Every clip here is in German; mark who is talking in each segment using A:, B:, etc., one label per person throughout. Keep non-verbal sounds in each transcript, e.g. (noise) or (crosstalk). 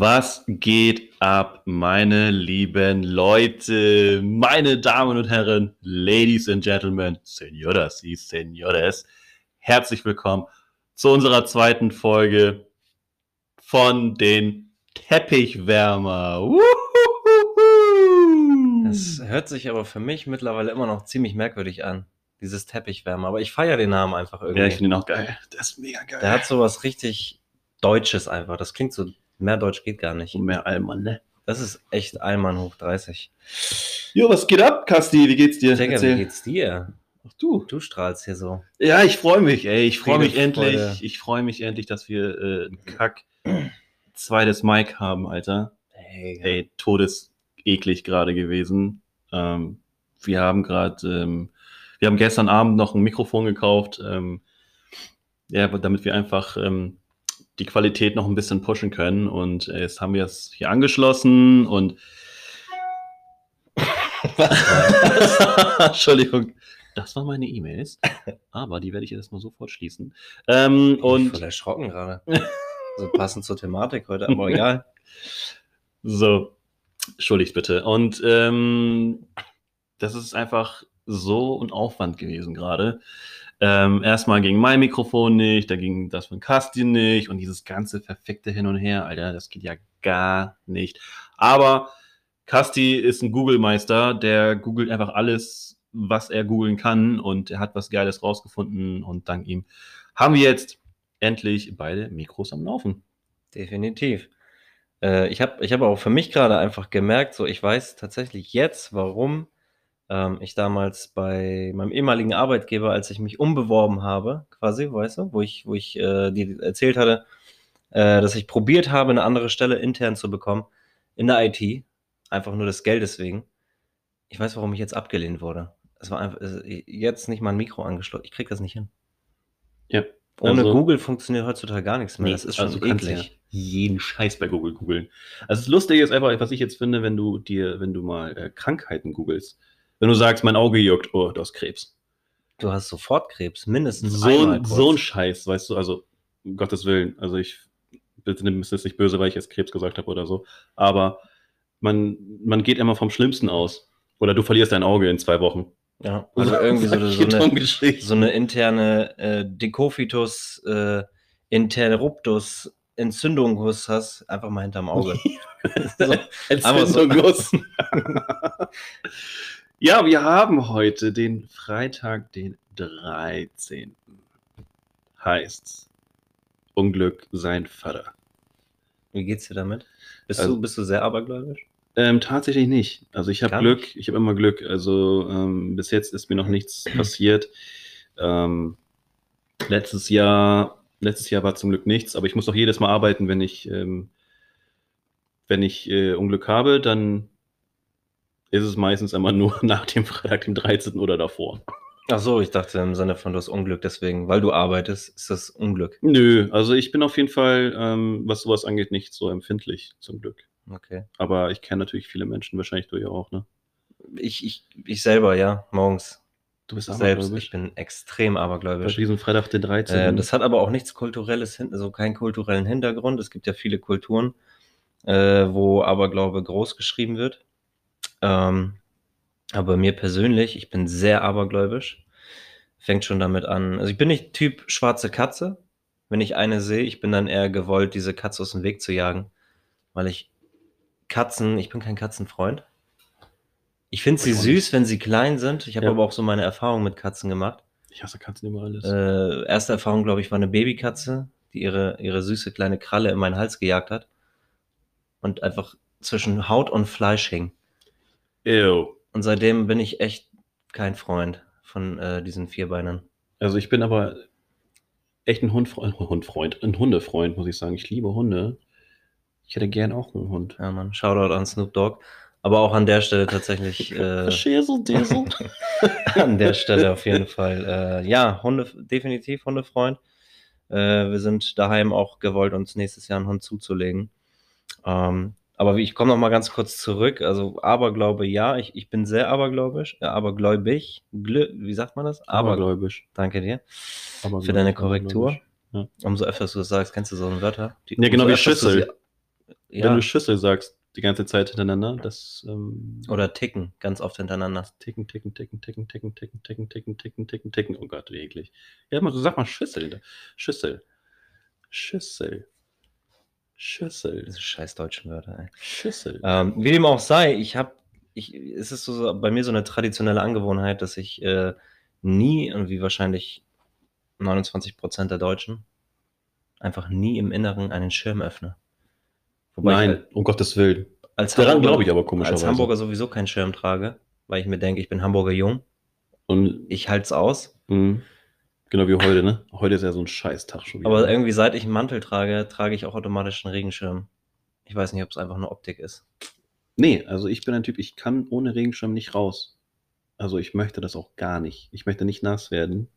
A: Was geht ab, meine lieben Leute, meine Damen und Herren, Ladies and Gentlemen, Senoras y Senores, herzlich willkommen zu unserer zweiten Folge von den Teppichwärmer.
B: Das hört sich aber für mich mittlerweile immer noch ziemlich merkwürdig an, dieses Teppichwärmer. Aber ich feiere den Namen einfach irgendwie.
A: Ja, ich finde ihn auch geil. Das ist mega geil.
B: Der hat so was richtig Deutsches einfach. Das klingt so, mehr Deutsch geht gar nicht.
A: Und mehr Allmann, ne?
B: Das ist echt Allmann hoch 30.
A: Jo, was geht ab, Kasti? Wie geht's dir?
B: Digga, wie geht's dir?
A: Ach du.
B: Du strahlst hier so.
A: Ja, ich freue mich, ey. Ich freue mich endlich.
B: Freude.
A: Ich freue mich endlich, dass wir äh, ein Kack zweites Mic haben, Alter.
B: Hey,
A: Ey, todeseklig gerade gewesen. Ähm, wir haben gerade, ähm, wir haben gestern Abend noch ein Mikrofon gekauft, ähm, ja, damit wir einfach ähm, die Qualität noch ein bisschen pushen können. Und äh, jetzt haben wir es hier angeschlossen und Entschuldigung, das waren meine E-Mails, aber die werde ich erstmal sofort schließen. Ähm,
B: und
A: und
B: voll erschrocken gerade. so passend zur Thematik heute, aber egal. (laughs)
A: So, entschuldigt bitte. Und ähm, das ist einfach so ein Aufwand gewesen gerade. Ähm, erstmal ging mein Mikrofon nicht, da ging das von Kasti nicht und dieses ganze verfickte Hin und Her, Alter, das geht ja gar nicht. Aber Kasti ist ein Google-Meister, der googelt einfach alles, was er googeln kann und er hat was Geiles rausgefunden und dank ihm haben wir jetzt endlich beide Mikros am Laufen.
B: Definitiv. Äh, ich habe ich hab auch für mich gerade einfach gemerkt, so ich weiß tatsächlich jetzt, warum ähm, ich damals bei meinem ehemaligen Arbeitgeber, als ich mich umbeworben habe, quasi, weißt du, wo ich, wo ich äh, dir erzählt hatte, äh, dass ich probiert habe, eine andere Stelle intern zu bekommen in der IT, einfach nur des Geldes wegen. Ich weiß, warum ich jetzt abgelehnt wurde. Es war einfach jetzt nicht mal ein Mikro angeschlossen. Ich krieg das nicht hin.
A: Ja.
B: Ohne
A: Also-
B: Google funktioniert heutzutage gar nichts mehr.
A: Nee,
B: das ist schon
A: also kannst
B: eklig.
A: ja jeden Scheiß bei Google googeln. Also das Lustige ist einfach, was ich jetzt finde, wenn du dir, wenn du mal äh, Krankheiten googelst, wenn du sagst, mein Auge juckt, oh, du hast Krebs.
B: Du hast sofort Krebs, mindestens
A: So,
B: einmal kurz.
A: so ein Scheiß, weißt du, also um Gottes Willen, also ich bitte nimm es jetzt nicht böse, weil ich jetzt Krebs gesagt habe oder so, aber man, man geht immer vom Schlimmsten aus. Oder du verlierst dein Auge in zwei Wochen.
B: Ja, also irgendwie so, so, eine, so eine interne äh, Dekophitus, äh, Interruptus, Entzündung hast, einfach mal hinterm Auge. (laughs) so, aber so-
A: Entzündungsguss. (laughs) (laughs) ja, wir haben heute den Freitag, den 13. Heißt Unglück sein Vater.
B: wie geht's dir damit? Bist,
A: Also-
B: du, bist du sehr abergläubisch?
A: Ähm, tatsächlich nicht. Also ich habe Glück, ich habe immer Glück. Also ähm, bis jetzt ist mir noch nichts (clears throat) passiert. Ähm, letztes Jahr, letztes Jahr war zum Glück nichts, aber ich muss doch jedes Mal arbeiten, wenn ich, ähm, wenn ich äh, Unglück habe, dann ist es meistens immer nur (laughs) nach dem Freitag, dem 13. oder davor.
B: Ach so, ich dachte im Sinne von du hast Unglück, deswegen, weil du arbeitest, ist das Unglück.
A: Nö, also ich bin auf jeden Fall, ähm, was sowas angeht, nicht so empfindlich, zum Glück.
B: Okay.
A: Aber ich kenne natürlich viele Menschen, wahrscheinlich du ja auch, ne?
B: Ich, ich, ich selber, ja, morgens.
A: Du bist
B: Selbst, ich bin extrem
A: Bei
B: abergläubisch.
A: diesem Freitag, den 13.
B: Äh, das hat aber auch nichts kulturelles, hin- also keinen kulturellen Hintergrund. Es gibt ja viele Kulturen, äh, wo Aberglaube groß geschrieben wird. Ähm, aber mir persönlich, ich bin sehr abergläubisch. Fängt schon damit an. Also ich bin nicht Typ schwarze Katze. Wenn ich eine sehe, ich bin dann eher gewollt, diese Katze aus dem Weg zu jagen. Weil ich Katzen, ich bin kein Katzenfreund. Ich finde sie süß, wenn sie klein sind. Ich habe
A: Ja.
B: aber auch so meine Erfahrungen mit Katzen gemacht.
A: Ich hasse Katzen über alles.
B: Äh, erste Erfahrung, glaube ich, war eine Babykatze, die ihre, ihre süße kleine Kralle in meinen Hals gejagt hat und einfach zwischen Haut und Fleisch hing.
A: Ew.
B: Und seitdem bin ich echt kein Freund von äh, diesen Vierbeinern.
A: Also ich bin aber echt ein Hundfreund, Hundfreund, ein Hundefreund, muss ich sagen. Ich liebe Hunde. Ich hätte gern auch einen Hund.
B: Ja, Mann, Shoutout an Snoop Dogg. Aber auch an der Stelle tatsächlich, (laughs) äh,
A: Schäsel, Diesel. (laughs)
B: an der Stelle auf jeden Fall, äh, ja, Hunde, definitiv Hundefreund. Äh, wir sind daheim auch gewollt, uns nächstes Jahr einen Hund zuzulegen. Ähm, aber ich komme noch mal ganz kurz zurück. Also Aberglaube, ja, ich, ich bin sehr abergläubisch, äh, abergläubig. Glü wie sagt man das? Aber,
A: Abergläubisch.
B: danke dir
A: Abergläubisch,
B: für deine Korrektur.
A: abergläubisch.
B: Umso öfter du das sagst, kennst du so ein Wörter? Die,
A: Ja, genau wie Schüssel.
B: sie- Ja.
A: Wenn du Schüssel sagst, die ganze Zeit hintereinander, das ähm,
B: Oder ticken, ganz oft hintereinander.
A: ticken, ticken, ticken, ticken, ticken, ticken, ticken, ticken, ticken, ticken, ticken. Oh Gott, wie eklig. Ja, mal, sag mal Schüssel. Schüssel. Schüssel. Schüssel.
B: Diese scheiß deutschen Wörter, ey.
A: Schüssel.
B: Ähm, wie dem auch sei, ich habe, ich, es ist so, so bei mir so eine traditionelle Angewohnheit, dass ich äh, nie, und wie wahrscheinlich 29 Prozent der Deutschen, einfach nie im Inneren einen Schirm öffne. Wobei
A: Nein,
B: ich
A: um Gottes Willen.
B: als
A: Daran
B: Hamburger,
A: glaube ich aber
B: als
A: komischerweise.
B: Hamburger sowieso keinen Schirm trage, weil ich mir denke, ich bin Hamburger jung,
A: Und
B: ich halt's aus.
A: mh, genau wie heute, ne? Heute ist ja so ein Scheißtag schon wieder.
B: Aber irgendwie seit ich einen Mantel trage, trage ich auch automatisch einen Regenschirm. Ich weiß nicht, ob es einfach eine Optik ist.
A: Nee, also ich bin ein Typ, ich kann ohne Regenschirm nicht raus. Also ich möchte das auch gar nicht. Ich möchte nicht nass werden.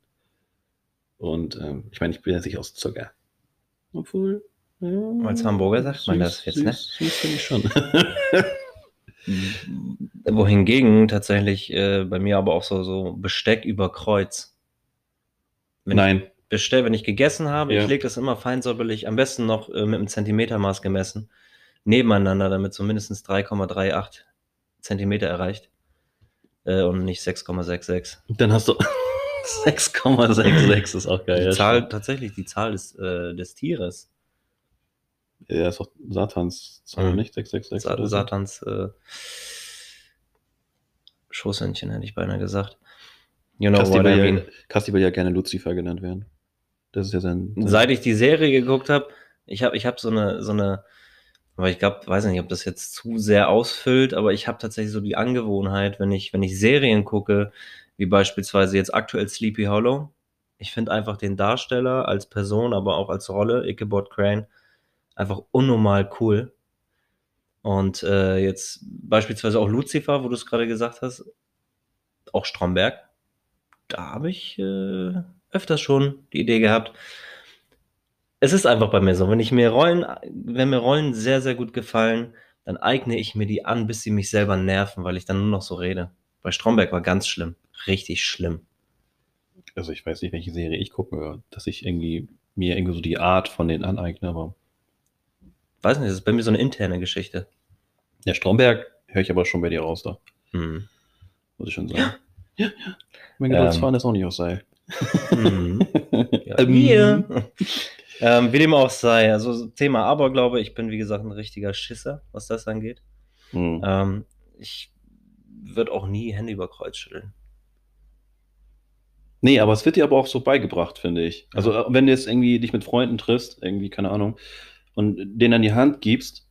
A: Und ähm, ich meine, ich bin ja nicht aus Zucker. Obwohl. Ja,
B: Als Hamburger sagt man das jetzt, ne?
A: Süß, süß finde ich schon. (laughs)
B: Wohingegen tatsächlich äh, bei mir aber auch so, so Besteck über Kreuz. Wenn
A: Nein.
B: ich bestell, wenn ich gegessen habe,
A: Ja.
B: ich lege das immer feinsäuberlich, am besten noch äh, mit einem Zentimetermaß gemessen, nebeneinander, damit so mindestens 3,38 Zentimeter erreicht. Äh, und nicht 6,66.
A: Dann hast du (laughs) 6,66 ist auch geil.
B: Die Zahl, tatsächlich die Zahl des, äh, des Tieres.
A: Ja, ist doch Satans Zahl,
B: Mhm.
A: nicht? 666.
B: Sa. Satans äh, Schoßhündchen, hätte ich beinahe gesagt. You know
A: Kasti
B: what I
A: will,
B: mean.
A: ja, Kasti will ja gerne Lucifer genannt werden. Das ist ja sein. sein
B: Seit ich die Serie geguckt habe, ich habe ich hab so eine, so eine, aber ich glaube, weiß nicht, ob das jetzt zu sehr ausfüllt, aber ich habe tatsächlich so die Angewohnheit, wenn ich, wenn ich Serien gucke, wie beispielsweise jetzt aktuell Sleepy Hollow, ich finde einfach den Darsteller als Person, aber auch als Rolle, Ichabod Crane, einfach unnormal cool. Und äh, jetzt beispielsweise auch Lucifer, wo du es gerade gesagt hast, auch Stromberg, da habe ich äh, öfters schon die Idee gehabt. Es ist einfach bei mir so, wenn ich mir Rollen, wenn mir Rollen sehr, sehr gut gefallen, dann eigne ich mir die an, bis sie mich selber nerven, weil ich dann nur noch so rede. Bei Stromberg war ganz schlimm. Richtig schlimm.
A: Also ich weiß nicht, welche Serie ich gucke, dass ich irgendwie mir irgendwie so die Art von denen aneigne, aber
B: Weiß nicht, das ist bei mir so eine interne Geschichte.
A: der Stromberg höre ich aber schon bei dir raus da,
B: Hm.
A: muss ich schon sagen. Ja, ja. Mein Geduldsfahren ist auch nicht aus Seil.
B: Mhm. (laughs) Ja,
A: Ähm,
B: wir. ähm, wie dem auch sei, also Thema Aberglaube, ich bin wie gesagt ein richtiger Schisser, was das angeht.
A: hm.
B: Ähm, ich würde auch nie Hände über Kreuz schütteln.
A: Nee, aber es wird dir aber auch so beigebracht, finde ich. Also wenn du jetzt irgendwie dich mit Freunden triffst, irgendwie, keine Ahnung, und denen an die Hand gibst,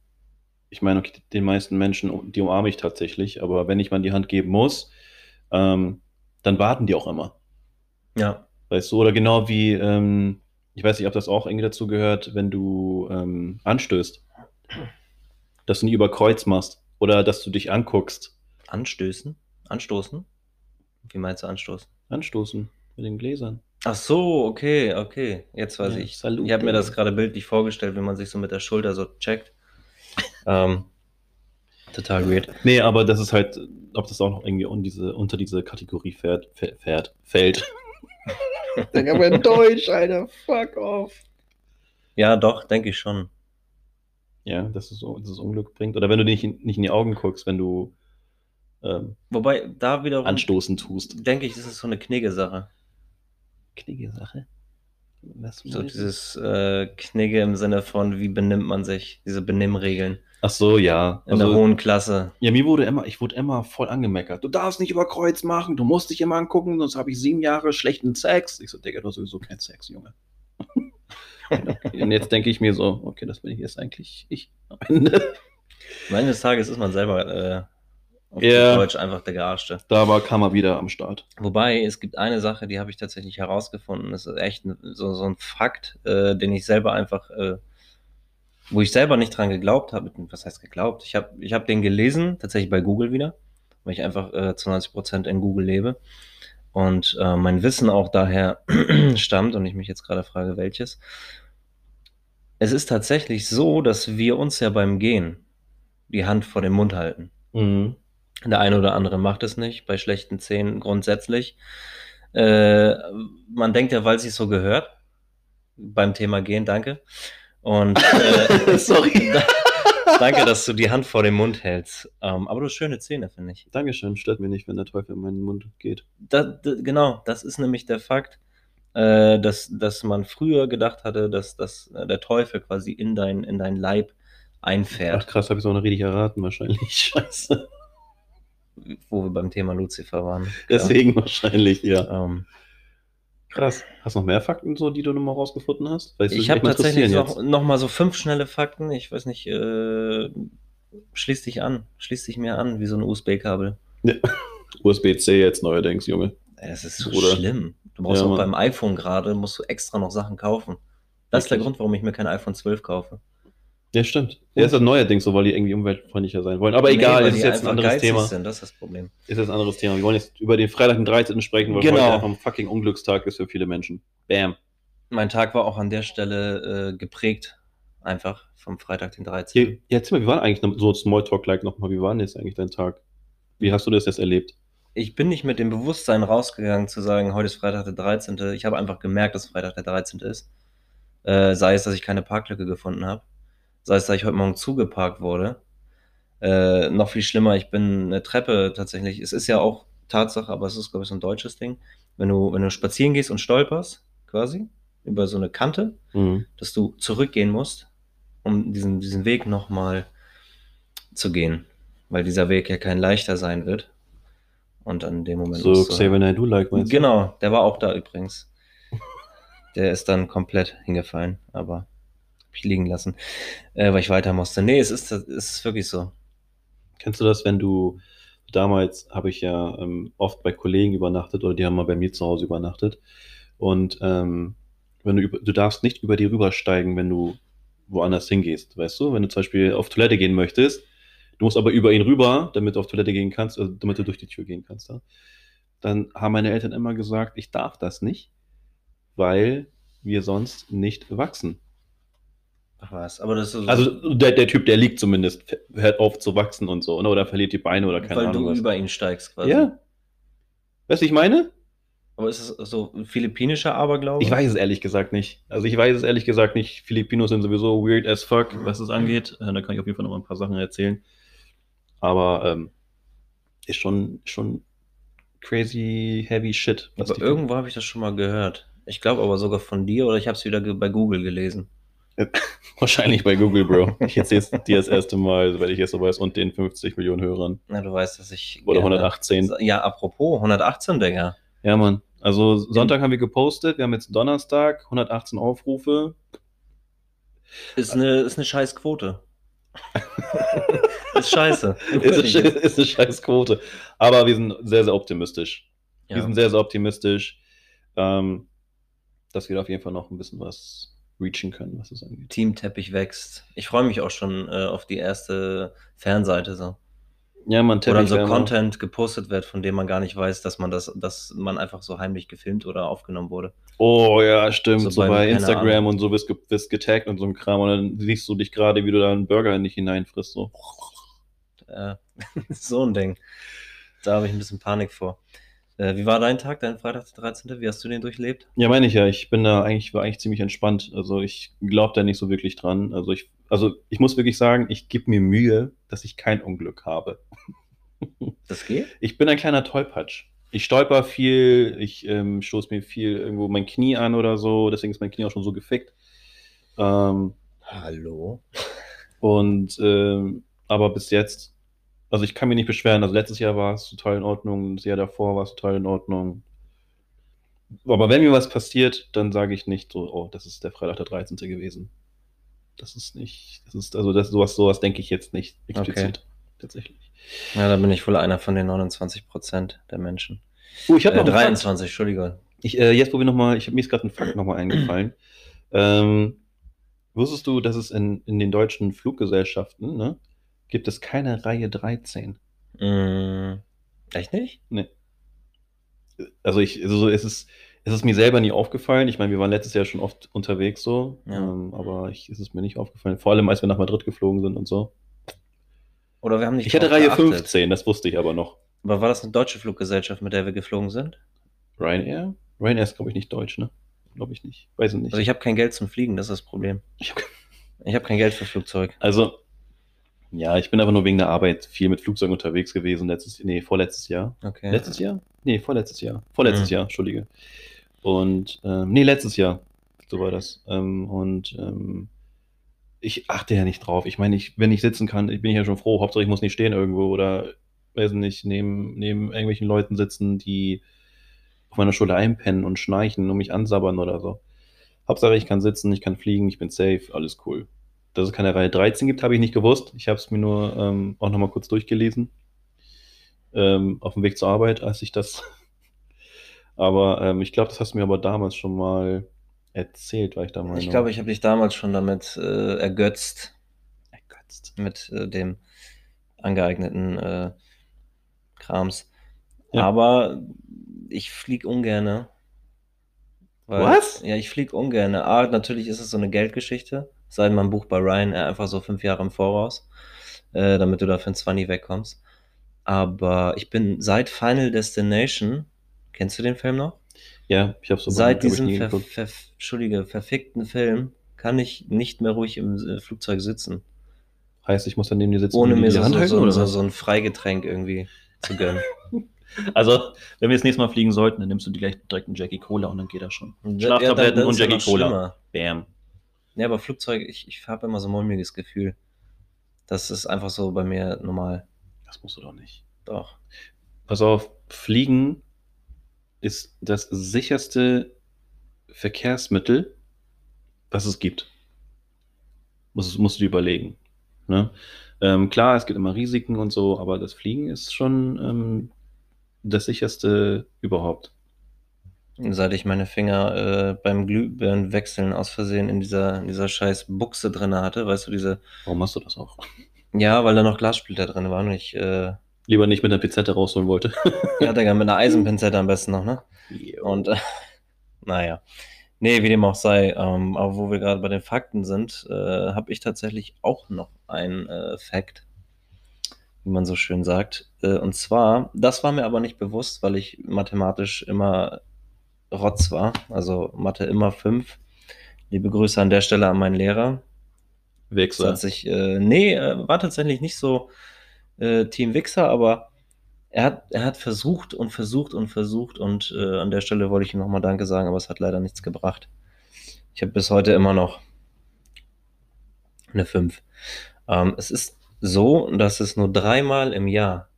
A: ich meine, okay, den meisten Menschen, die umarme ich tatsächlich, aber wenn ich mal die Hand geben muss, ähm, dann warten die auch immer.
B: Ja.
A: Weißt du, oder genau wie, ähm, ich weiß nicht, ob das auch irgendwie dazu gehört, wenn du ähm, anstößt, dass du nie über Kreuz machst oder dass du dich anguckst.
B: Anstößen? Anstoßen? Wie meinst du anstoßen?
A: Anstoßen mit den Gläsern.
B: Ach so, okay, okay. Jetzt weiß
A: Ja,
B: ich.
A: Salute.
B: Ich habe mir das gerade bildlich vorgestellt, wie man sich so mit der Schulter so checkt. (laughs) ähm, total weird.
A: Nee, aber das ist halt, ob das auch noch irgendwie un diese, unter diese Kategorie fährt, fährt, fällt. (laughs) Denk aber in Deutsch, Alter. Fuck off.
B: Ja, doch, denke ich schon.
A: Ja, dass es, so- dass es Unglück bringt. Oder wenn du nicht, in- nicht in die Augen guckst, wenn du ähm,
B: Wobei, da wiederum
A: anstoßen tust.
B: denke ich, das ist so eine Knigge-Sache.
A: Kniege Sache. Was
B: So dieses äh, Knigge im Sinne von, wie benimmt man sich, diese Benimmregeln
A: Ach so, ja.
B: in der
A: Also,
B: hohen Klasse.
A: ja, mir wurde immer, ich wurde immer voll angemeckert. Du darfst nicht über Kreuz machen, du musst dich immer angucken, sonst habe ich sieben Jahre schlechten Sex. Ich so, Digga, du hast sowieso keinen Sex, Junge. (laughs) Und jetzt denke ich mir so, okay, das bin ich jetzt eigentlich ich am Ende.
B: Am Ende des Tages ist man selber äh, auf
A: Ja.
B: Deutsch einfach der Gearschte.
A: Da war Kammer wieder am Start.
B: Wobei, es gibt eine Sache, die habe ich tatsächlich herausgefunden. Das ist echt so, so ein Fakt, äh, den ich selber einfach, äh, wo ich selber nicht dran geglaubt habe. Was heißt geglaubt? Ich habe ich hab den gelesen, tatsächlich bei Google wieder, weil ich einfach äh, zu 90 Prozent in Google lebe. Und äh, mein Wissen auch daher (clears throat) stammt und ich mich jetzt gerade frage, welches. Es ist tatsächlich so, dass wir uns ja beim Gehen die Hand vor den Mund halten.
A: Mhm.
B: Der eine oder andere macht es nicht, bei schlechten Zähnen grundsätzlich. Äh, man denkt ja, weil es sich so gehört. Beim Thema Gehen, danke. Und äh, (laughs)
A: Sorry. (laughs)
B: Danke, dass du die Hand vor den Mund hältst. Ähm, aber du hast schöne Zähne, finde ich.
A: Dankeschön, stört mir nicht, wenn der Teufel in meinen Mund geht.
B: Da, da, genau, das ist nämlich der Fakt, äh, dass, dass man früher gedacht hatte, dass, dass äh, der Teufel quasi in dein, in dein Leib einfährt.
A: Ach krass, habe ich es auch noch richtig erraten wahrscheinlich. (laughs) Scheiße.
B: Wo wir beim Thema Lucifer waren.
A: Deswegen wahrscheinlich, ja.
B: Ja. Ähm,
A: Krass. Hast du noch mehr Fakten, so, die du nochmal rausgefunden hast? Weil es
B: ich habe tatsächlich noch, noch mal so fünf schnelle Fakten. Ich weiß nicht, äh, schließ dich an. Schließ dich mir an, wie so ein USB-Kabel.
A: USB-C (laughs) jetzt neuerdings, Junge.
B: Das ist so
A: Bruder.
B: schlimm. Du brauchst
A: Ja,
B: auch
A: Mann.
B: beim iPhone gerade, musst du extra noch Sachen kaufen. Das ist der? Grund, warum ich mir kein iPhone 12 kaufe.
A: Ja, stimmt. Ja, ist das neuerdings so, weil die irgendwie umweltfreundlicher sein wollen. Aber
B: Nee,
A: egal, ist jetzt ein anderes Thema.
B: Sind, das ist das Problem.
A: Ist jetzt ein anderes Thema. Wir wollen jetzt über den Freitag, den 13. sprechen, weil
B: Genau.
A: heute einfach ein fucking Unglückstag ist für viele Menschen. Bam.
B: Mein Tag war auch an der Stelle äh, geprägt, einfach vom Freitag, den 13.
A: Hier, ja, erzähl mal, wie war eigentlich so Smalltalk-like nochmal, wie war denn jetzt eigentlich dein Tag? Wie hast du das jetzt erlebt?
B: Ich bin nicht mit dem Bewusstsein rausgegangen zu sagen, heute ist Freitag der 13. Ich habe einfach gemerkt, dass Freitag der 13. ist. Äh, sei es, dass ich keine Parklücke gefunden habe. Sei es, dass ich heute Morgen zugeparkt wurde. Äh, noch viel schlimmer, ich bin eine Treppe tatsächlich. Es ist ja auch Tatsache, aber es ist, glaube ich, so ein deutsches Ding. Wenn du, wenn du spazieren gehst und stolperst, quasi, über so eine Kante,
A: Mhm.
B: dass du zurückgehen musst, um diesen, diesen Weg nochmal zu gehen. Weil dieser Weg ja kein leichter sein wird. Und an dem Moment.
A: So
B: musst du-
A: Xavier Naidoo-like, meinst du?
B: Genau, der war auch da übrigens. Der ist dann komplett hingefallen, aber liegen lassen, äh, weil ich weiter musste. Nee, es ist, es ist wirklich so.
A: Kennst du das, wenn du damals habe ich ja ähm, oft bei Kollegen übernachtet oder die haben mal bei mir zu Hause übernachtet und ähm, wenn du du darfst nicht über die rübersteigen, wenn du woanders hingehst, weißt du? Wenn du zum Beispiel auf Toilette gehen möchtest, du musst aber über ihn rüber, damit du auf Toilette gehen kannst, also damit du durch die Tür gehen kannst. Ja? Dann haben meine Eltern immer gesagt, ich darf das nicht, weil wir sonst nicht wachsen.
B: Ach was, aber das ist so,
A: Also der, der Typ, der liegt zumindest, hört auf zu wachsen und so, ne? oder verliert die Beine oder keine
B: weil
A: Ahnung
B: du
A: was.
B: über ihn steigst quasi.
A: Ja. Weißt du, ich meine?
B: Aber ist es so ein philippinischer Aberglaube?
A: Ich weiß es ehrlich gesagt nicht. Also ich weiß es ehrlich gesagt nicht. Filipinos sind sowieso weird as fuck, was es angeht. Äh, Da kann ich auf jeden Fall noch mal ein paar Sachen erzählen. Aber ähm, ist schon, schon crazy heavy shit.
B: Aber irgendwo habe ich das schon mal gehört. Ich glaube aber sogar von dir oder ich habe es wieder bei Google gelesen. (laughs)
A: Wahrscheinlich bei Google, Bro. Ich erzähle es dir das erste Mal, weil ich jetzt so weiß, und den 50 Millionen Hörern.
B: Na, du weißt, dass ich.
A: Oder
B: gerne-
A: 118.
B: Ja, apropos, 118, Digga.
A: Ja, Mann. Also Sonntag haben wir gepostet. Wir haben jetzt Donnerstag, 118 Aufrufe.
B: Ist eine, ist eine scheiß Quote. (laughs) ist scheiße.
A: ist, eine, ist eine scheiß Quote. Aber wir sind sehr, sehr optimistisch. Wir
B: Ja.
A: sind sehr, sehr optimistisch, ähm, dass wir da auf jeden Fall noch ein bisschen was reachen können, was das angeht.
B: Teamteppich wächst. Ich freue mich auch schon äh, auf die erste Fanseite so.
A: Ja, man,
B: Wo dann so Content gepostet wird, von dem man gar nicht weiß, dass man das, dass man einfach so heimlich gefilmt oder aufgenommen wurde.
A: Oh ja, stimmt.
B: So
A: So, bei
B: keine
A: Instagram und so wirst, wirst getaggt und so ein Kram. Und dann siehst du dich gerade, wie du da einen Burger in dich hineinfrisst. So.
B: Äh, (laughs) so ein Ding. Da habe ich ein bisschen Panik vor. Äh, wie war dein Tag, dein Freitag, der 13.? Wie hast du den durchlebt?
A: Ja, meine ich ja. Ich bin da eigentlich, war eigentlich ziemlich entspannt. Also ich glaube da nicht so wirklich dran. Also ich, also ich muss wirklich sagen, ich gebe mir Mühe, dass ich kein Unglück habe. (laughs)
B: Das geht?
A: Ich bin ein kleiner Tollpatsch. Ich stolper viel, ich ähm, stoße mir viel irgendwo mein Knie an oder so, deswegen ist mein Knie auch schon so gefickt. Ähm,
B: Hallo?
A: und ähm, aber bis jetzt, also ich kann mich nicht beschweren. Also letztes Jahr war es total in Ordnung, das Jahr davor war es total in Ordnung. Aber wenn mir was passiert, dann sage ich nicht so, oh, das ist der Freitag der 13. gewesen. Das ist nicht, das ist, also das, sowas, sowas denke ich jetzt nicht explizit. Tatsächlich.
B: Ja, da bin ich wohl einer von den 29 Prozent der Menschen.
A: Oh, ich habe
B: Äh,
A: noch einen Fakt.
B: 23, Entschuldigung.
A: Ich, äh, jetzt, wo wir nochmal, ich, mir ist gerade ein Fakt nochmal eingefallen. (clears throat) Ähm, wusstest du, dass es in, in den deutschen Fluggesellschaften, ne, gibt es keine Reihe 13?
B: Mm, echt nicht?
A: Also ich, also es ist, es ist mir selber nie aufgefallen. Ich meine, wir waren letztes Jahr schon oft unterwegs so,
B: Ja.
A: ähm, aber ich, es ist mir nicht aufgefallen. Vor allem, als wir nach Madrid geflogen sind und so.
B: Oder wir haben nicht
A: Ich hatte Reihe
B: geachtet.
A: 15, das wusste ich aber noch.
B: Aber war das eine deutsche Fluggesellschaft, mit der wir geflogen sind?
A: Ryanair? Ryanair ist, glaube ich, nicht deutsch, ne? Glaube ich nicht. Weiß ich nicht.
B: Also ich habe kein Geld zum Fliegen, das ist das Problem.
A: Ich
B: habe kein Geld für Flugzeug.
A: Also, Ja, ich bin einfach nur wegen der Arbeit viel mit Flugzeugen unterwegs gewesen. Letztes, nee, vorletztes Jahr.
B: Okay.
A: Letztes Jahr? Nee, vorletztes Jahr. Vorletztes
B: Mhm.
A: Jahr, Entschuldige. Und, ähm, nee, letztes Jahr. So war das. Ähm, und ähm, ich achte ja nicht drauf. Ich meine, ich, wenn ich sitzen kann, ich bin ja schon froh. Hauptsache, ich muss nicht stehen irgendwo oder, weiß nicht, neben, neben irgendwelchen Leuten sitzen, die auf meiner Schule einpennen und schnarchen und mich ansabbern oder so. Hauptsache, ich kann sitzen, ich kann fliegen, ich bin safe, alles cool. Dass es keine Reihe 13 gibt, habe ich nicht gewusst. Ich habe es mir nur ähm, auch nochmal kurz durchgelesen. Ähm, auf dem Weg zur Arbeit, als ich das. (laughs) aber ähm, ich glaube, das hast du mir aber damals schon mal erzählt, weil ich da mal.
B: Ich glaube, ich habe dich damals schon damit äh, ergötzt,
A: Ergötzt.
B: mit äh, dem angeeigneten äh, Krams.
A: Ja.
B: Aber ich flieg ungerne. Weil-
A: Was?
B: Ja, ich flieg ungerne. A, natürlich ist es so eine Geldgeschichte. Sei mal ein Buch bei Ryanair einfach so fünf Jahre im Voraus, äh, damit du da für ein 20 wegkommst. Aber ich bin seit Final Destination, kennst du den Film noch?
A: Ja, ich habe so
B: Seit
A: ich,
B: diesem
A: nie
B: ver ver Entschuldige, verfickten Film kann ich nicht mehr ruhig im äh, Flugzeug sitzen.
A: Heißt, ich muss dann neben dir sitzen
B: Ohne mir
A: die
B: so, so, so,
A: oder
B: so, so ein Freigetränk irgendwie zu gönnen. (laughs)
A: Also, wenn wir das nächste Mal fliegen sollten, dann nimmst du dir gleich direkt einen Jackie Cola und dann geht das schon.
B: Ja,
A: Schlaftabletten
B: dann- dann
A: und
B: ja
A: Jackie Cola.
B: schlimmer.
A: Bam.
B: Ja, aber Flugzeug, ich, ich habe immer so ein mulmiges Gefühl. Das ist einfach so bei mir normal.
A: Das musst du doch nicht.
B: Doch.
A: Pass auf, Fliegen ist das sicherste Verkehrsmittel, was es gibt. Musst, musst du dir überlegen. Ne? Ähm, klar, es gibt immer Risiken und so, aber das Fliegen ist schon ähm, das sicherste überhaupt.
B: Seit ich meine Finger äh, beim Glühbirnenwechseln aus Versehen in dieser, in dieser scheiß Buchse drin hatte, weißt du, diese.
A: Warum machst du das auch?
B: Ja, weil da noch Glassplitter drin waren und ich, äh,
A: Lieber nicht mit einer Pizette rausholen wollte.
B: ja, (laughs) Digga, mit einer Eisenpinzette am besten noch, ne? Und äh, naja. Nee, wie dem auch sei, ähm, aber wo wir gerade bei den Fakten sind, äh, habe ich tatsächlich auch noch ein äh, Fact, wie man so schön sagt. Äh, und zwar, das war mir aber nicht bewusst, weil ich mathematisch immer Rotz war, also Mathe immer fünf. Liebe Grüße an der Stelle an meinen Lehrer. Das
A: Wichser.
B: hat sich, äh, nee, äh, war tatsächlich nicht so äh, Team Wichser, aber er hat, er hat versucht und versucht und versucht und äh, an der Stelle wollte ich ihm nochmal Danke sagen, aber es hat leider nichts gebracht. Ich habe bis heute immer noch eine 5. Ähm, es ist so, dass es nur dreimal im Jahr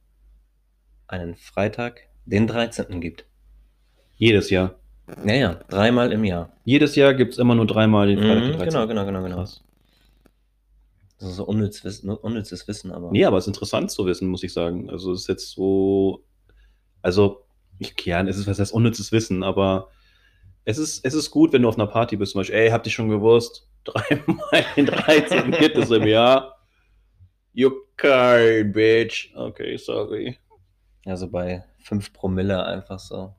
B: einen Freitag, den 13. gibt.
A: Jedes Jahr.
B: Naja, dreimal im Jahr.
A: Jedes Jahr gibt es immer nur dreimal den Freitag.
B: Mhm,
A: den 13.
B: genau, genau, genau, genau.
A: Krass.
B: Das ist so unnütz, Wissen- unnützes Wissen, aber.
A: Nee, aber es ist interessant zu wissen, muss ich sagen. Also es ist jetzt so, also, ich, ja, es ist was heißt unnützes Wissen, aber es ist, es ist gut, wenn du auf einer Party bist, zum Beispiel, ey, habt ihr schon gewusst, (laughs) dreimal den 13 gibt es im Jahr. You can't, bitch. Okay, sorry.
B: Also bei 5 Promille einfach so.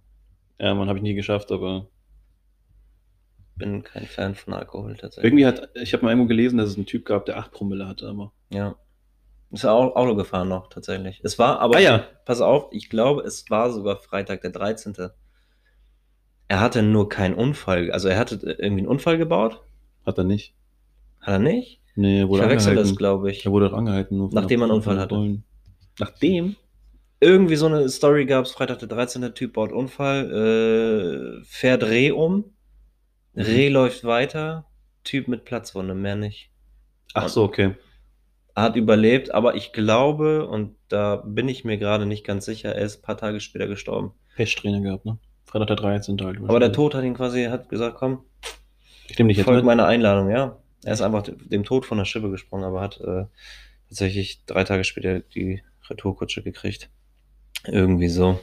A: Ja, man, habe ich nie geschafft, aber
B: Bin kein Fan von Alkohol tatsächlich.
A: irgendwie hat, ich habe mal irgendwo gelesen, dass es einen Typ gab, der 8 Promille hatte, aber.
B: Ja. Ist ja auch Auto gefahren noch tatsächlich. Es war aber,
A: Ah ja.
B: pass auf, ich glaube, es war sogar Freitag der 13. Er hatte nur keinen Unfall. Also er hatte irgendwie einen Unfall gebaut.
A: Hat er nicht.
B: Hat er nicht?
A: Nee, er
B: Ich
A: wurde
B: verwechsel das,
A: angehalten.
B: glaube ich.
A: Er wurde angehalten. Nur von
B: Nachdem er einen Unfall hatte.
A: Nachdem?
B: Irgendwie so eine Story gab es, Freitag der 13. Typ baut Unfall, äh, fährt Reh um, Reh läuft weiter, Typ mit Platzwunde, mehr nicht.
A: Ach so, okay.
B: Hat überlebt, aber ich glaube, und da bin ich mir gerade nicht ganz sicher, er ist ein paar Tage später gestorben.
A: Pechsträhne gehabt, ne? Freitag der 13. halt.
B: Aber der Tod hat ihn quasi, hat gesagt, komm,
A: Ich nehme dich jetzt
B: folg
A: mit.
B: meiner Einladung, ja. Er ist einfach dem Tod von der Schippe gesprungen, aber hat äh, tatsächlich drei Tage später die Retourkutsche gekriegt. Irgendwie so.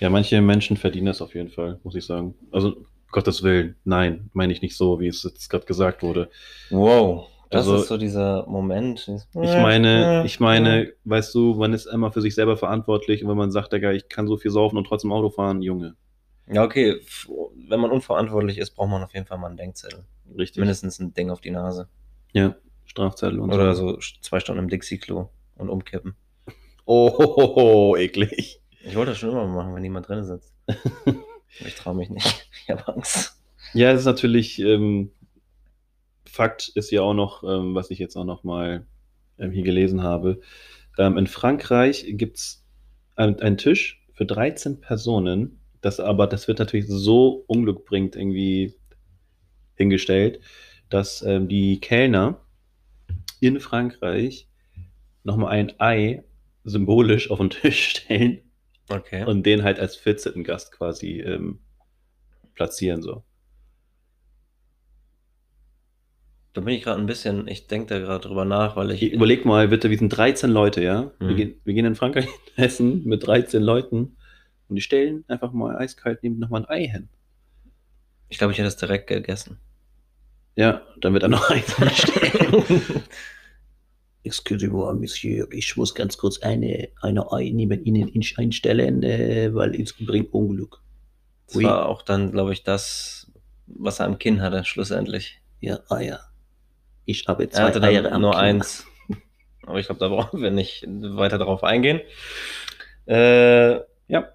A: Ja, manche Menschen verdienen das auf jeden Fall, muss ich sagen. Also, Gottes Willen, nein, meine ich nicht so, wie es jetzt gerade gesagt wurde.
B: Wow. Das
A: Also-
B: ist so dieser Moment.
A: Ich meine, ich meine, weißt du, man ist immer für sich selber verantwortlich und wenn man sagt, Digga, ich kann so viel saufen und trotzdem Auto fahren, Junge.
B: Ja, okay. Wenn man unverantwortlich ist, braucht man auf jeden Fall mal einen Denkzettel.
A: Richtig.
B: Mindestens ein Ding auf die Nase.
A: Ja, Strafzettel und
B: Oder so zwei Stunden im Dixie-Klo und umkippen.
A: Oh, ho, ho, ho, eklig.
B: Ich wollte das schon immer machen, wenn jemand drin sitzt. (laughs) Ich traue mich nicht. Ich habe Angst.
A: Ja, es ist natürlich, ähm, Fakt ist ja auch noch, ähm, was ich jetzt auch noch mal ähm, hier gelesen habe. Ähm, in Frankreich gibt es einen, einen Tisch für 13 Personen, das aber, das wird natürlich so Unglück bringt, irgendwie hingestellt, dass ähm, die Kellner in Frankreich nochmal ein Ei symbolisch auf den Tisch (laughs) stellen
B: Okay.
A: und den halt als 14. Gast quasi ähm, platzieren. So.
B: da bin ich gerade ein bisschen, ich denke da gerade drüber nach, weil ich.
A: Überleg mal bitte, wir sind 13 Leute, ja? Wir,
B: Mhm.
A: gehen, wir gehen in Frankreich (laughs) essen mit 13 Leuten und die stellen einfach mal eiskalt neben nochmal ein Ei hin.
B: Ich glaube, ich hätte es direkt gegessen.
A: Ja, dann wird er noch (laughs) eins anstellen.
C: Excusez-moi, Monsieur, ich muss ganz kurz eine, eine Ei neben Ihnen in- einstellen, äh, weil es bringt Unglück.
B: Das
C: Ui.
B: war auch dann, glaube ich, das, was er am Kinn hatte, schlussendlich.
C: Ja, Eier. Ich habe
B: Er
C: zwei
B: hatte
C: Eier am
B: nur
C: Kinn.
B: eins. (laughs) Aber ich glaube, da brauchen wir nicht weiter drauf eingehen. Äh,
A: ja,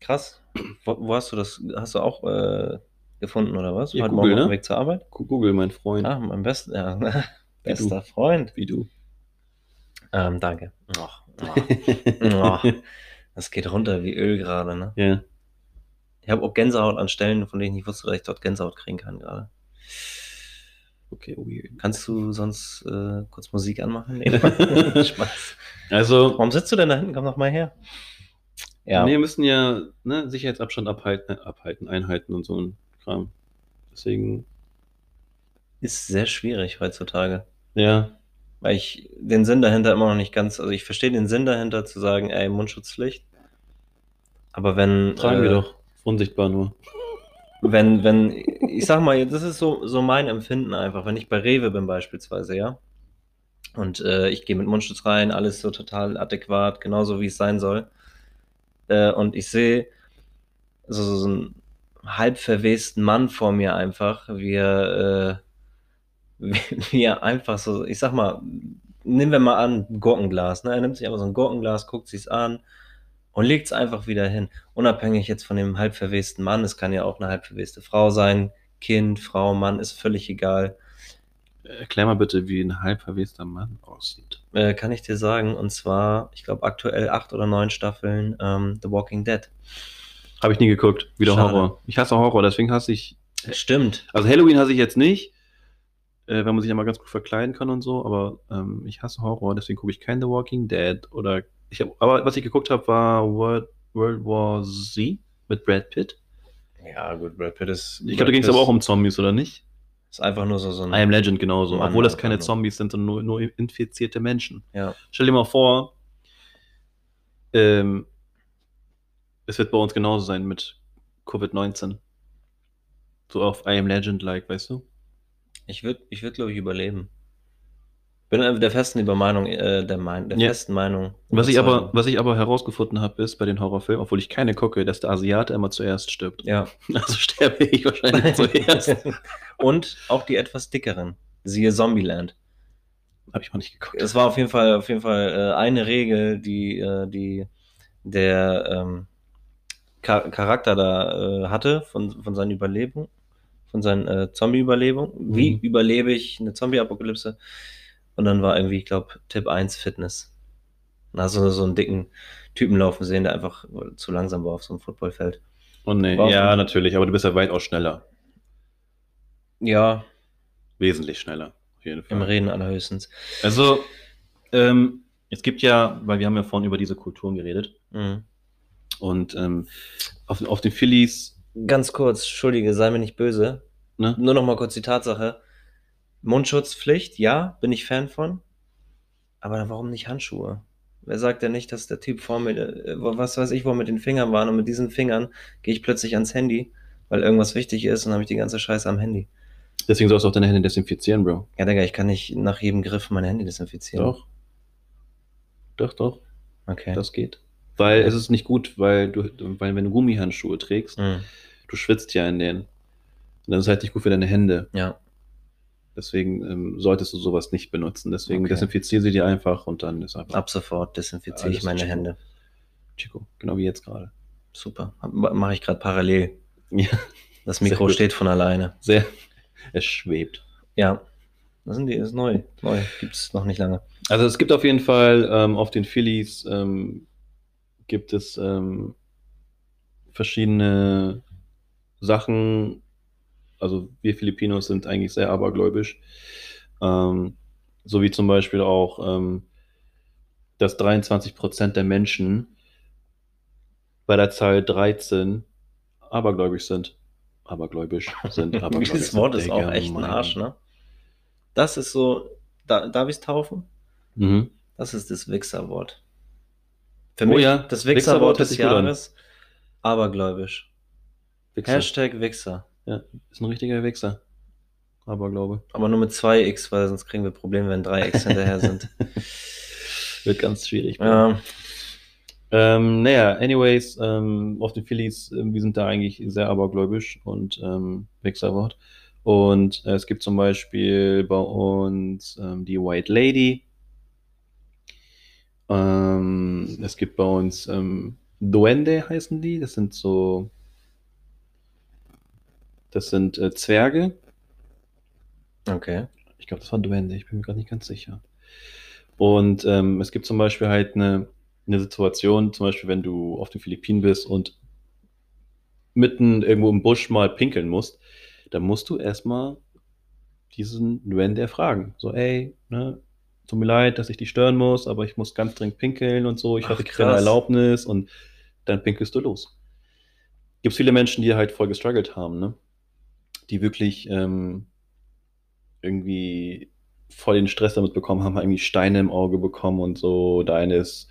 B: krass. Wo, wo hast du das? Hast du auch äh, gefunden oder was?
A: Ja,
B: Heute
A: Google,
B: Morgen auf dem
A: ne?
B: Weg zur Arbeit?
A: Google, mein Freund.
B: Ah, mein (laughs) bester, ja, bester Freund.
A: Wie du.
B: Ähm, danke. Och, oh. (laughs) Das geht runter wie Öl gerade, ne?
A: ja.
B: Ich habe auch Gänsehaut an Stellen, von denen ich nicht wusste, dass ich dort Gänsehaut kriegen kann gerade.
A: Okay, weird.
B: Kannst du sonst äh, kurz Musik anmachen? Nee. (laughs) Spaß.
A: Also,
B: Warum sitzt du denn da hinten? Komm doch mal her. Ja,
A: wir müssen ja ne, Sicherheitsabstand abhalten, äh, abhalten, einhalten und so ein Kram. Deswegen,
B: ist sehr schwierig heutzutage.
A: ja,
B: Weil ich den Sinn dahinter immer noch nicht ganz, also ich verstehe den Sinn dahinter zu sagen, ey, Mundschutzpflicht. Aber wenn.
A: tragen wir
B: äh,
A: doch. Unsichtbar nur.
B: wenn, wenn, ich sag mal, das ist so, so mein Empfinden einfach, wenn ich bei Rewe bin beispielsweise, ja, und äh, ich gehe mit Mundschutz rein, alles so total adäquat, genauso wie es sein soll, äh, und ich sehe so, so einen halb verwesten Mann vor mir einfach, wie er, (laughs) äh, er einfach so, ich sag mal, nehmen wir mal an, Gurkenglas, ne? Er nimmt sich einfach so ein Gurkenglas, guckt sich's an und legt es einfach wieder hin. Unabhängig jetzt von dem halb verwesten Mann, es kann ja auch eine halb verweste Frau sein, Kind, Frau, Mann, ist völlig egal.
A: Erklär mal bitte, wie ein halb verwester Mann aussieht.
B: Äh, kann ich dir sagen, und zwar, ich glaube, aktuell acht oder neun Staffeln ähm, The Walking Dead.
A: Habe ich nie geguckt. Wieder
B: Schade.
A: Horror. Ich hasse Horror, deswegen hasse ich.
B: Stimmt.
A: Also Halloween hasse ich jetzt nicht, äh, weil man sich ja mal ganz gut verkleiden kann und so, aber ähm, ich hasse Horror, deswegen gucke ich kein The Walking Dead oder ich habe, aber was ich geguckt habe, war World, World War Z mit Brad Pitt.
B: Ja, gut, Brad Pitt ist.
A: Ich glaube, da ging es aber auch um Zombies, oder nicht?
B: Ist einfach nur so, so ein.
A: I Am Legend genauso,
B: Mann,
A: obwohl das
B: einfach
A: keine
B: nur.
A: Zombies sind, sondern nur, nur infizierte Menschen.
B: Ja.
A: Stell dir mal vor, ähm, es wird bei uns genauso sein mit Covid-19. So auf I Am Legend-like, weißt du?
B: Ich würde, ich würd, glaube ich, überleben. Bin einfach der festen Übermeinung, äh, der, mein, der
A: Ja.
B: festen Meinung.
A: Was ich, aber, was ich aber herausgefunden habe, ist bei den Horrorfilmen, obwohl ich keine gucke, dass der Asiate immer zuerst stirbt.
B: Ja. (laughs)
A: Also sterbe ich wahrscheinlich (laughs) zuerst.
B: Und auch die etwas dickeren. Siehe Zombieland.
A: Habe ich mal nicht geguckt.
B: Es war auf jeden Fall, auf jeden Fall äh, eine Regel, die, äh, die der ähm, Char Charakter da äh, hatte von, von seinen Überlebungen, von seinen äh, Zombie-Überlebungen. Wie
A: Mhm.
B: überlebe ich eine Zombie-Apokalypse? Und dann war irgendwie, ich glaube, Tipp 1 Fitness. Dann hast du so einen dicken Typen laufen sehen, der einfach zu langsam war auf so einem Footballfeld.
A: Oh nee,
B: War-
A: ja, natürlich, aber du bist ja weitaus schneller.
B: Ja,
A: Wesentlich schneller, auf jeden Fall.
B: im Reden allerhöchstens.
A: Also, ähm, es gibt ja, weil wir haben ja vorhin über diese Kulturen geredet
B: Mhm.
A: und ähm, auf, auf den Phillies,
B: Ganz kurz, Entschuldige, sei mir nicht böse.
A: ne?
B: Nur noch mal kurz die Tatsache. Mundschutzpflicht, ja, bin ich Fan von. Aber warum nicht Handschuhe? Wer sagt denn nicht, dass der Typ vor mir, äh, was weiß ich, wo mit den Fingern waren und mit diesen Fingern gehe ich plötzlich ans Handy, weil irgendwas wichtig ist und habe ich die ganze Scheiße am Handy.
A: Deswegen sollst du auch deine Hände desinfizieren, Bro.
B: Ja, Digga, ich kann nicht nach jedem Griff mein Handy desinfizieren.
A: Doch. Doch, doch,
B: Okay.
A: das geht. Weil es ist nicht gut, weil du, weil wenn du Gummihandschuhe trägst,
B: Mhm.
A: du schwitzt ja in denen. Und das ist halt nicht gut für deine Hände.
B: Ja,
A: Deswegen ähm, solltest du sowas nicht benutzen. Deswegen
B: Okay.
A: desinfiziere sie dir einfach und dann ist einfach
B: ab sofort desinfiziere ich meine
A: Chico.
B: Hände.
A: Chico. Genau wie jetzt gerade.
B: Super. Mache ich gerade parallel.
A: Ja,
B: Das Mikro steht von alleine.
A: sehr. Es schwebt.
B: Ja. Das sind die, ist neu. Neu. Gibt es noch nicht lange.
A: Also es gibt auf jeden Fall ähm, auf den Phillies ähm, gibt es ähm, verschiedene Sachen. Also wir Filipinos sind eigentlich sehr abergläubisch. Ähm, so wie zum Beispiel auch, ähm, dass 23 Prozent der Menschen bei der Zahl 13 abergläubisch sind. Abergläubisch sind. (laughs) Abergläubisch
B: Dieses. Wort ist auch echt ein. Arsch, ne? Das ist so, da, darf ich es taufen?
A: Mhm.
B: Das ist das Wichserwort. Für
A: Oh
B: mich
A: ja,
B: das
A: Wichserwort
B: des. Jahres. Abergläubisch.
A: Wichser.
B: Hashtag Wichser.
A: Ja, ist ein richtiger Wichser. Aberglaube.
B: Aber nur mit zwei X, weil sonst kriegen wir Probleme, wenn drei X hinterher sind. (laughs)
A: Wird ganz schwierig.
B: ja,
A: Ähm, naja, anyways, ähm, auf den Phillies, ähm, wir sind da eigentlich sehr abergläubisch und ähm, Wichserwort. Und äh, es gibt zum Beispiel bei uns ähm, die White Lady. Ähm, es gibt bei uns ähm, Duende heißen die. Das sind so, das sind äh, Zwerge.
B: okay.
A: Ich glaube, das war Duende, ich bin mir gerade nicht ganz sicher. Und ähm, es gibt zum Beispiel halt eine, eine Situation, zum Beispiel, wenn du auf den Philippinen bist und mitten irgendwo im Busch mal pinkeln musst, dann musst du erstmal diesen Duende fragen. So, ey, ne, tut mir leid, dass ich dich stören muss, aber ich muss ganz dringend pinkeln und so. Ich
B: Ach,
A: hoffe, ich kriege eine. Erlaubnis und dann pinkelst du los. Gibt es viele Menschen, die halt voll gestruggelt haben, ne? Die wirklich ähm, irgendwie voll den Stress damit bekommen haben, haben irgendwie Steine im Auge bekommen und so. Der eine ist,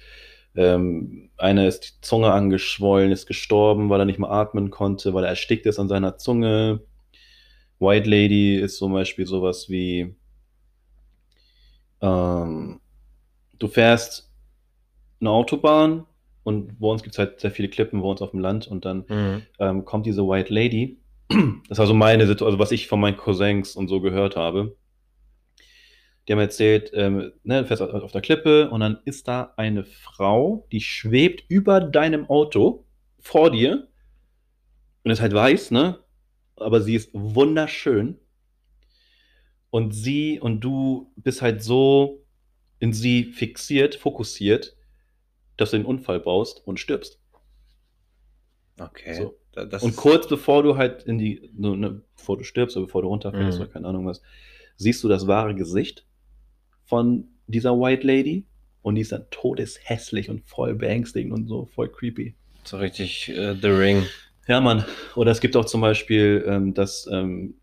A: ähm, einer ist die Zunge angeschwollen, ist gestorben, weil er nicht mehr atmen konnte, weil er erstickt ist an seiner Zunge. White Lady ist zum Beispiel sowas wie, ähm, du fährst eine Autobahn und bei uns gibt es halt sehr viele Klippen bei uns auf dem Land und dann
B: Mhm.
A: ähm, kommt diese White Lady. (clears throat) Das war so meine Situation, also was ich von meinen Cousins und so gehört habe. Die haben erzählt, ähm, ne, du fährst auf der Klippe und dann ist da eine Frau, die schwebt über deinem Auto vor dir und ist halt weiß, ne? Aber sie ist wunderschön. Und sie und du bist halt so in sie fixiert, fokussiert, dass du den Unfall baust und stirbst.
B: Okay.
A: So.
B: Da- Das
A: Und kurz bevor du halt in die, ne, ne, bevor du stirbst oder bevor du runterfällst
B: Mhm.
A: oder keine Ahnung was, siehst du das wahre Gesicht von dieser White Lady und die ist dann todeshässlich und voll beängstigend und so, voll creepy.
B: so richtig äh, The Ring.
A: Ja, Mann. Oder es gibt auch zum Beispiel, ähm, dass ähm,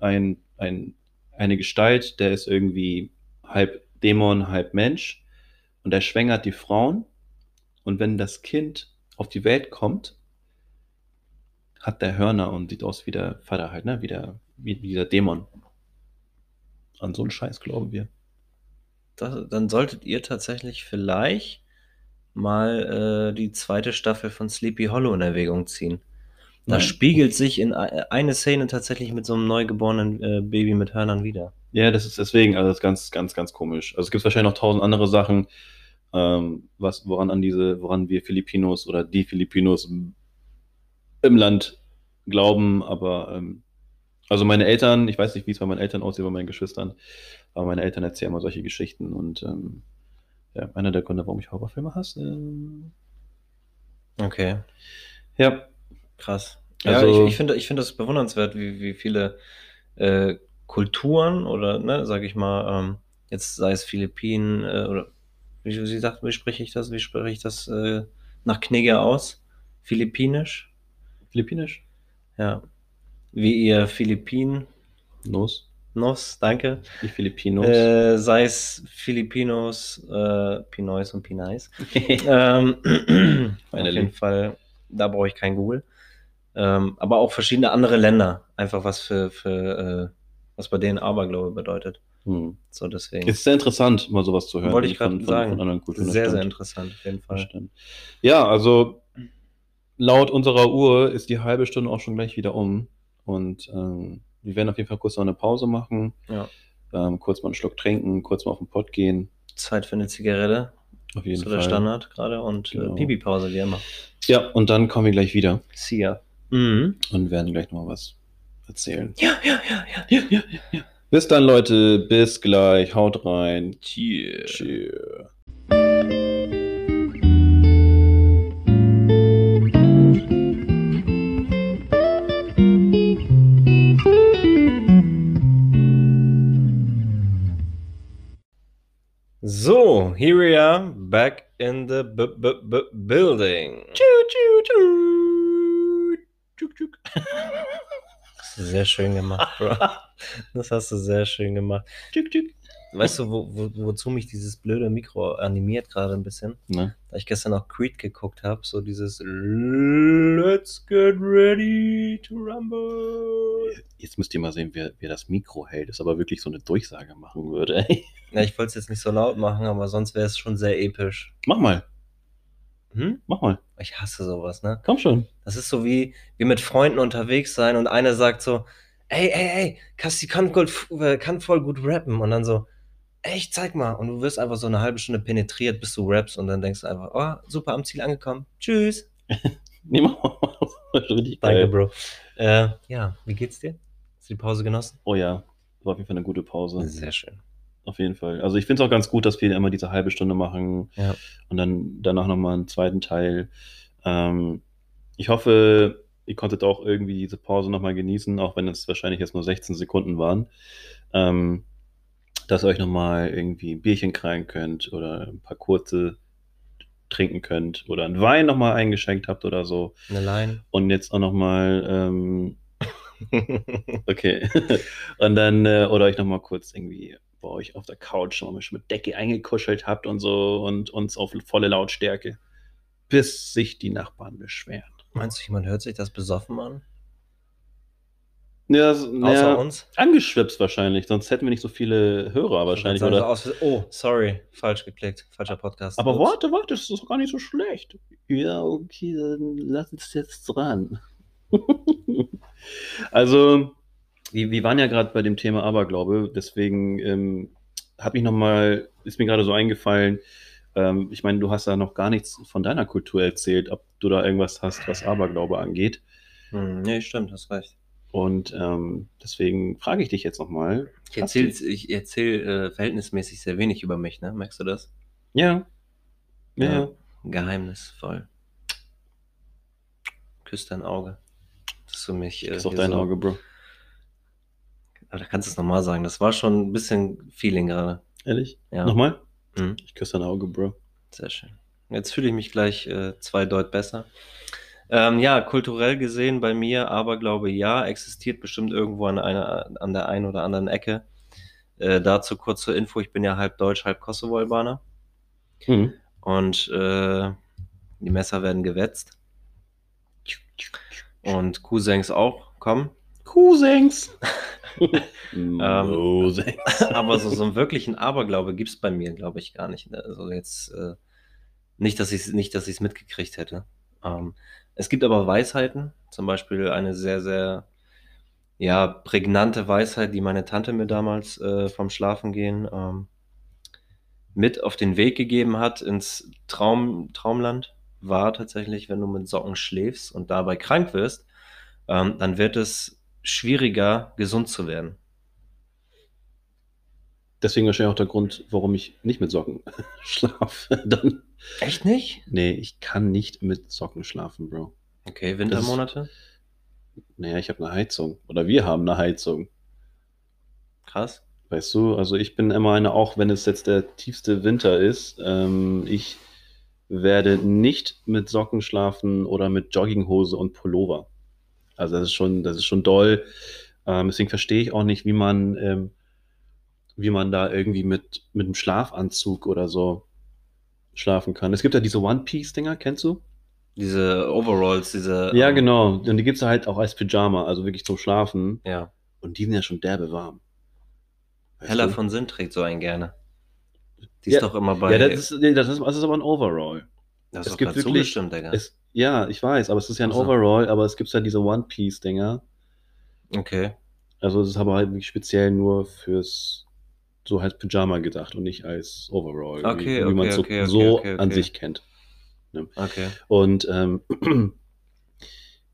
A: ein, ein, eine Gestalt, der ist irgendwie halb Dämon, halb Mensch und der schwängert die Frauen und wenn das Kind auf die Welt kommt, hat der Hörner und sieht aus wie der Vater halt, ne? Wie, der, wie, wie dieser Dämon. An so einen Scheiß glauben wir.
B: Das, dann solltet ihr tatsächlich vielleicht mal äh, die zweite Staffel von Sleepy Hollow in Erwägung ziehen. Da
A: Nein.
B: spiegelt sich in ei- eine Szene tatsächlich mit so einem neugeborenen äh, Baby mit Hörnern wieder.
A: Ja, das ist deswegen, also das ist ganz, ganz, ganz komisch. Also es gibt wahrscheinlich noch tausend andere Sachen, ähm, was, woran an diese, woran wir Filipinos oder die Filipinos im, im Land glauben, aber ähm, also meine Eltern, ich weiß nicht, wie es bei meinen Eltern aussieht, bei meinen Geschwistern, aber meine Eltern erzählen immer solche Geschichten und ähm, ja, einer der Gründe, warum ich Horrorfilme hasse.
B: Okay,
A: ja,
B: krass. Ja,
A: Also-
B: ich, ich finde ich finde das bewundernswert, wie, wie viele äh, Kulturen oder, ne, sag ich mal, ähm, jetzt sei es Philippinen äh, oder wie, wie, sagt, wie spreche ich das? Wie spreche ich das äh, nach Knigge aus? Philippinisch?
A: Philippinisch?
B: Ja. Wie ihr Philippinos,
A: Nos?
B: danke.
A: Die Filipinos.
B: Äh, sei es Filipinos, äh, Pinoys und Pinais. (laughs) ähm, (clears throat) auf jeden Fall, da brauche ich kein Google. Ähm, aber auch verschiedene andere Länder, einfach was für, für äh, was bei denen Aberglaube bedeutet.
A: hm.
B: So deswegen.
A: Ist sehr interessant, mal sowas zu hören.
B: Wollte ich gerade sagen.
A: Von anderen Kulturen.
B: sehr, sehr interessant, auf jeden Fall.
A: stimmt. Ja, also laut unserer Uhr ist die halbe Stunde auch schon gleich wieder um. Und ähm, wir werden auf jeden Fall kurz noch eine Pause machen.
B: Ja.
A: Ähm, kurz mal einen Schluck trinken, kurz mal auf den Pott gehen.
B: Zeit für eine Zigarette,
A: Auf jeden
B: so
A: Fall.
B: der Standard gerade und
A: Genau.
B: äh, Pipi-Pause wie immer.
A: Ja, und dann kommen wir gleich wieder
B: See ya. Mhm.
A: und werden gleich noch mal was erzählen.
B: Ja, ja, ja, ja.
A: Ja, ja, ja. Bis dann, Leute. Bis gleich. Haut rein.
B: Cheers.
A: Cheers.
B: So, here we are, back in the b b b building. Sehr schön gemacht, Bro. (laughs) Das hast du sehr schön gemacht. Weißt du, wo, wo, wozu mich dieses blöde Mikro animiert gerade ein bisschen?
A: Ne?
B: Da ich gestern auch Creed geguckt habe, so dieses Let's get ready to rumble.
A: Jetzt müsst ihr mal sehen, wer, wer das Mikro hält. Das aber wirklich so eine Durchsage machen würde. Ey.
B: Ja, ich wollte es jetzt nicht so laut machen, aber sonst wäre es schon sehr episch.
A: Mach mal.
B: Hm?
A: Mach mal.
B: Ich hasse sowas, ne?
A: Komm schon.
B: Das ist so wie, wie mit Freunden unterwegs sein und einer sagt so, ey, ey, ey, Kassi kann, gut, äh, kann voll gut rappen. Und dann so, echt, zeig mal. Und du wirst einfach so eine halbe Stunde penetriert, bis du rappst und dann denkst du einfach, oh, super, am Ziel angekommen. Tschüss. (laughs)
A: Ist richtig
B: Danke. Bro. Äh, ja, wie geht's dir? Hast du die Pause genossen?
A: Oh ja. War auf jeden Fall eine gute Pause.
B: Sehr schön.
A: Auf jeden Fall. Also ich finde es auch ganz gut, dass wir immer diese halbe Stunde machen
B: Ja.
A: und dann danach nochmal einen zweiten Teil. Ähm, ich hoffe, ihr konntet auch irgendwie diese Pause nochmal genießen, auch wenn es wahrscheinlich jetzt nur 16 Sekunden waren. Ähm, dass ihr euch nochmal irgendwie ein Bierchen krallen könnt oder ein paar kurze trinken könnt oder einen Wein nochmal eingeschenkt habt oder so.
B: Eine Line.
A: Und jetzt auch nochmal, ähm, (laughs) okay. (laughs) und dann, äh, oder euch nochmal kurz irgendwie bei euch auf der Couch nochmal schon mit Decke eingekuschelt habt und so und uns auf volle Lautstärke, bis sich die Nachbarn beschweren.
B: Meinst du, jemand hört sich das besoffen an?
A: Ja, das-
B: Außer
A: ja,
B: uns?
A: angeschwipst wahrscheinlich, sonst hätten wir nicht so viele Hörer wahrscheinlich. Oder?
B: aus- oh, sorry, falsch geklickt. Falscher Podcast.
A: Aber
B: Ups.
A: warte, warte, das ist doch gar nicht so schlecht. Ja, okay, dann lass uns jetzt dran. (laughs) also, wir, wir waren ja gerade bei dem Thema Aberglaube, deswegen ähm, hat mich noch mal, ist mir gerade so eingefallen, ähm, ich meine, du hast ja noch gar nichts von deiner Kultur erzählt, ob du da irgendwas hast, was Aberglaube angeht.
B: Hm, nee, stimmt, hast recht.
A: Und ähm, deswegen frage ich dich jetzt noch mal.
B: Ich erzähle ich erzähl, äh, verhältnismäßig sehr wenig über mich, ne? Merkst du das?
A: Ja. Ja, ja.
B: Geheimnisvoll. Küss dein Auge. Dass du mich.
A: Ist auf
B: hier
A: dein
B: so-
A: Auge, Bro.
B: Aber da kannst du es nochmal sagen. Das war schon ein bisschen Feeling gerade.
A: Ehrlich?
B: Ja.
A: Nochmal?
B: Mhm.
A: Ich küsse dein Auge, Bro.
B: Sehr schön. Jetzt fühle ich mich gleich äh, zwei Deut besser. Ähm, ja, kulturell gesehen bei mir, aber glaube ja, existiert bestimmt irgendwo an, einer, an der einen oder anderen Ecke. Äh, dazu kurz zur Info, ich bin ja halb Deutsch, halb Kosovo-Albaner.
A: Mhm.
B: Und äh, die Messer werden gewetzt. Und Cousins auch, kommen.
A: Cousins. (laughs) (laughs)
B: Ähm. (laughs) Aber so, so einen wirklichen Aberglaube gibt es bei mir, glaube ich, gar nicht. Also jetzt äh, nicht, dass ich es nicht, dass ich es mitgekriegt hätte. Ähm, es gibt aber Weisheiten, zum Beispiel eine sehr, sehr ja, prägnante Weisheit, die meine Tante mir damals äh, vom Schlafengehen ähm, mit auf den Weg gegeben hat ins Traum, Traumland, war tatsächlich, wenn du mit Socken schläfst und dabei krank wirst, ähm, dann wird es schwieriger, gesund zu werden.
A: Deswegen wahrscheinlich auch der Grund, warum ich nicht mit Socken (laughs) schlafe. Dann,
B: Echt nicht?
A: nee, ich kann nicht mit Socken schlafen, Bro.
B: Okay, Wintermonate.
A: Naja, ich habe eine Heizung. Oder wir haben eine Heizung.
B: Krass.
A: Weißt du, also ich bin immer eine, auch wenn es jetzt der tiefste Winter ist, ähm, ich werde nicht mit Socken schlafen oder mit Jogginghose und Pullover. Also das ist schon, das ist schon doll. Ähm, deswegen verstehe ich auch nicht, wie man, ähm, wie man da irgendwie mit, mit einem Schlafanzug oder so schlafen kann. Es gibt ja diese One-Piece-Dinger, kennst du?
B: Diese Overalls, diese.
A: Ja,
B: ähm,
A: genau. Und die gibt es halt auch als Pyjama, also wirklich zum Schlafen.
B: Ja.
A: Und die sind ja schon derbe warm. Weißt
B: Hella
A: du?
B: von Sinn trägt so einen gerne. Die
A: Ja,
B: ist doch immer bei.
A: Ja, das ist, das ist, das ist aber ein Overall.
B: Das
A: es gibt wirklich-
B: zugestimmt, Digga.
A: Es, ja, ich weiß, aber es ist ja ein
B: Ach so.
A: Overall, aber es gibt ja diese One-Piece-Dinger.
B: Okay.
A: Also es ist aber halt wirklich speziell nur fürs so als Pyjama gedacht und nicht als Overall,
B: Okay,
A: wie, wie man
B: okay,
A: so,
B: okay, okay,
A: so
B: okay,
A: an
B: okay.
A: sich kennt.
B: Okay.
A: Und ähm, (clears throat)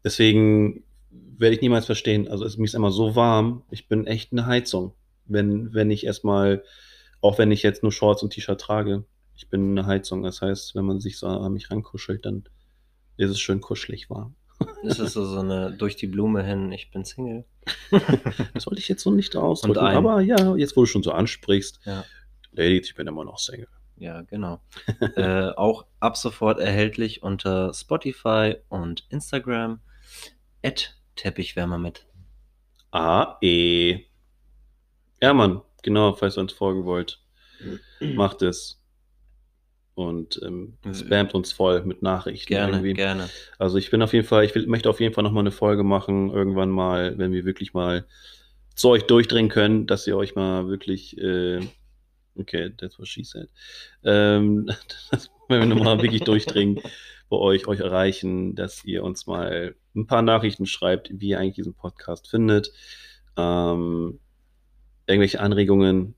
A: deswegen werde ich niemals verstehen, also es mir ist immer so warm, ich bin echt eine Heizung. wenn, wenn ich erstmal, auch wenn ich jetzt nur Shorts und T-Shirt trage, ich bin eine Heizung. Das heißt, wenn man sich so an mich rankuschelt, dann ist es schön kuschelig warm. (laughs)
B: Ist es so, so eine durch die Blume hin, ich bin Single? (laughs)
A: Das wollte ich jetzt so nicht ausdrücken, aber ja, jetzt wo du schon so ansprichst,
B: Ja.
A: Ladies, ich bin immer noch Single.
B: Ja, genau. (laughs) äh, auch ab sofort erhältlich unter Spotify und Instagram. At Teppichwärmer mit.
A: A, E. Ja, Mann, genau, falls ihr uns folgen wollt, macht es. Und ähm, spamt uns voll mit Nachrichten.
B: Gerne,
A: irgendwie.
B: gerne.
A: Also ich bin auf jeden Fall, ich will, möchte auf jeden Fall nochmal eine Folge machen, irgendwann mal, wenn wir wirklich mal zu euch durchdringen können, dass ihr euch mal wirklich, äh, okay, that's what she said, ähm, (laughs) dass, wenn wir nochmal wirklich durchdringen, bei euch, euch erreichen, dass ihr uns mal ein paar Nachrichten schreibt, wie ihr eigentlich diesen Podcast findet, ähm, irgendwelche Anregungen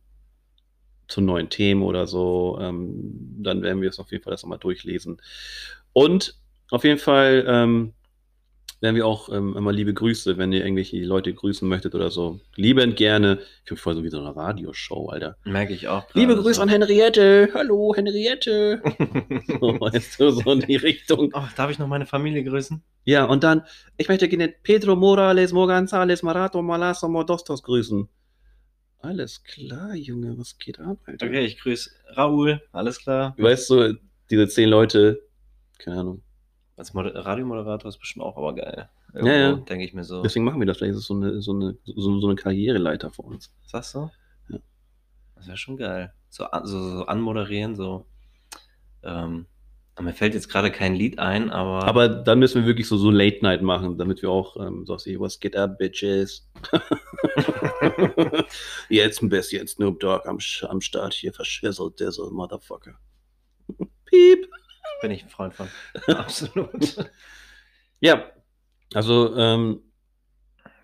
A: zu neuen Themen oder so, ähm, dann werden wir es auf jeden Fall das nochmal durchlesen. Und auf jeden Fall ähm, werden wir auch ähm, immer liebe Grüße, wenn ihr irgendwelche Leute grüßen möchtet oder so. Liebend gerne. Ich mich voll so wie so eine Radioshow, Alter.
B: Merke ich auch.
A: Liebe Grüße
B: so.
A: an Henriette. Hallo, Henriette. (laughs) So, weißt du, so in die Richtung.
B: oh, darf ich noch meine Familie grüßen?
A: Ja, und dann, ich möchte gerne Pedro Morales, Morganzales, Marato, Malasso, Modostos grüßen. Alles klar, Junge, was geht ab, Alter?
B: Okay, ich grüße Raoul. Alles klar.
A: Weißt du, diese zehn Leute, keine Ahnung.
B: Als Moder Radiomoderator ist bestimmt auch aber geil.
A: Ja, ja.
B: denke ich mir so.
A: Deswegen machen wir das. Vielleicht ist es so eine, so eine, so, so eine Karriereleiter für uns.
B: Sagst du?
A: Ja.
B: Das wäre schon geil. So, so, so anmoderieren, so. Ähm, mir fällt jetzt gerade kein Lied ein, aber.
A: Aber dann müssen wir wirklich so, so Late Night machen, damit wir auch ähm, so wie was geht ab, Bitches. (laughs) jetzt ein bisschen Snoop Dogg am, am Start hier, verschwisselt so Motherfucker. (laughs) Piep.
B: bin ich ein Freund von. (laughs) Absolut.
A: Ja, also ähm,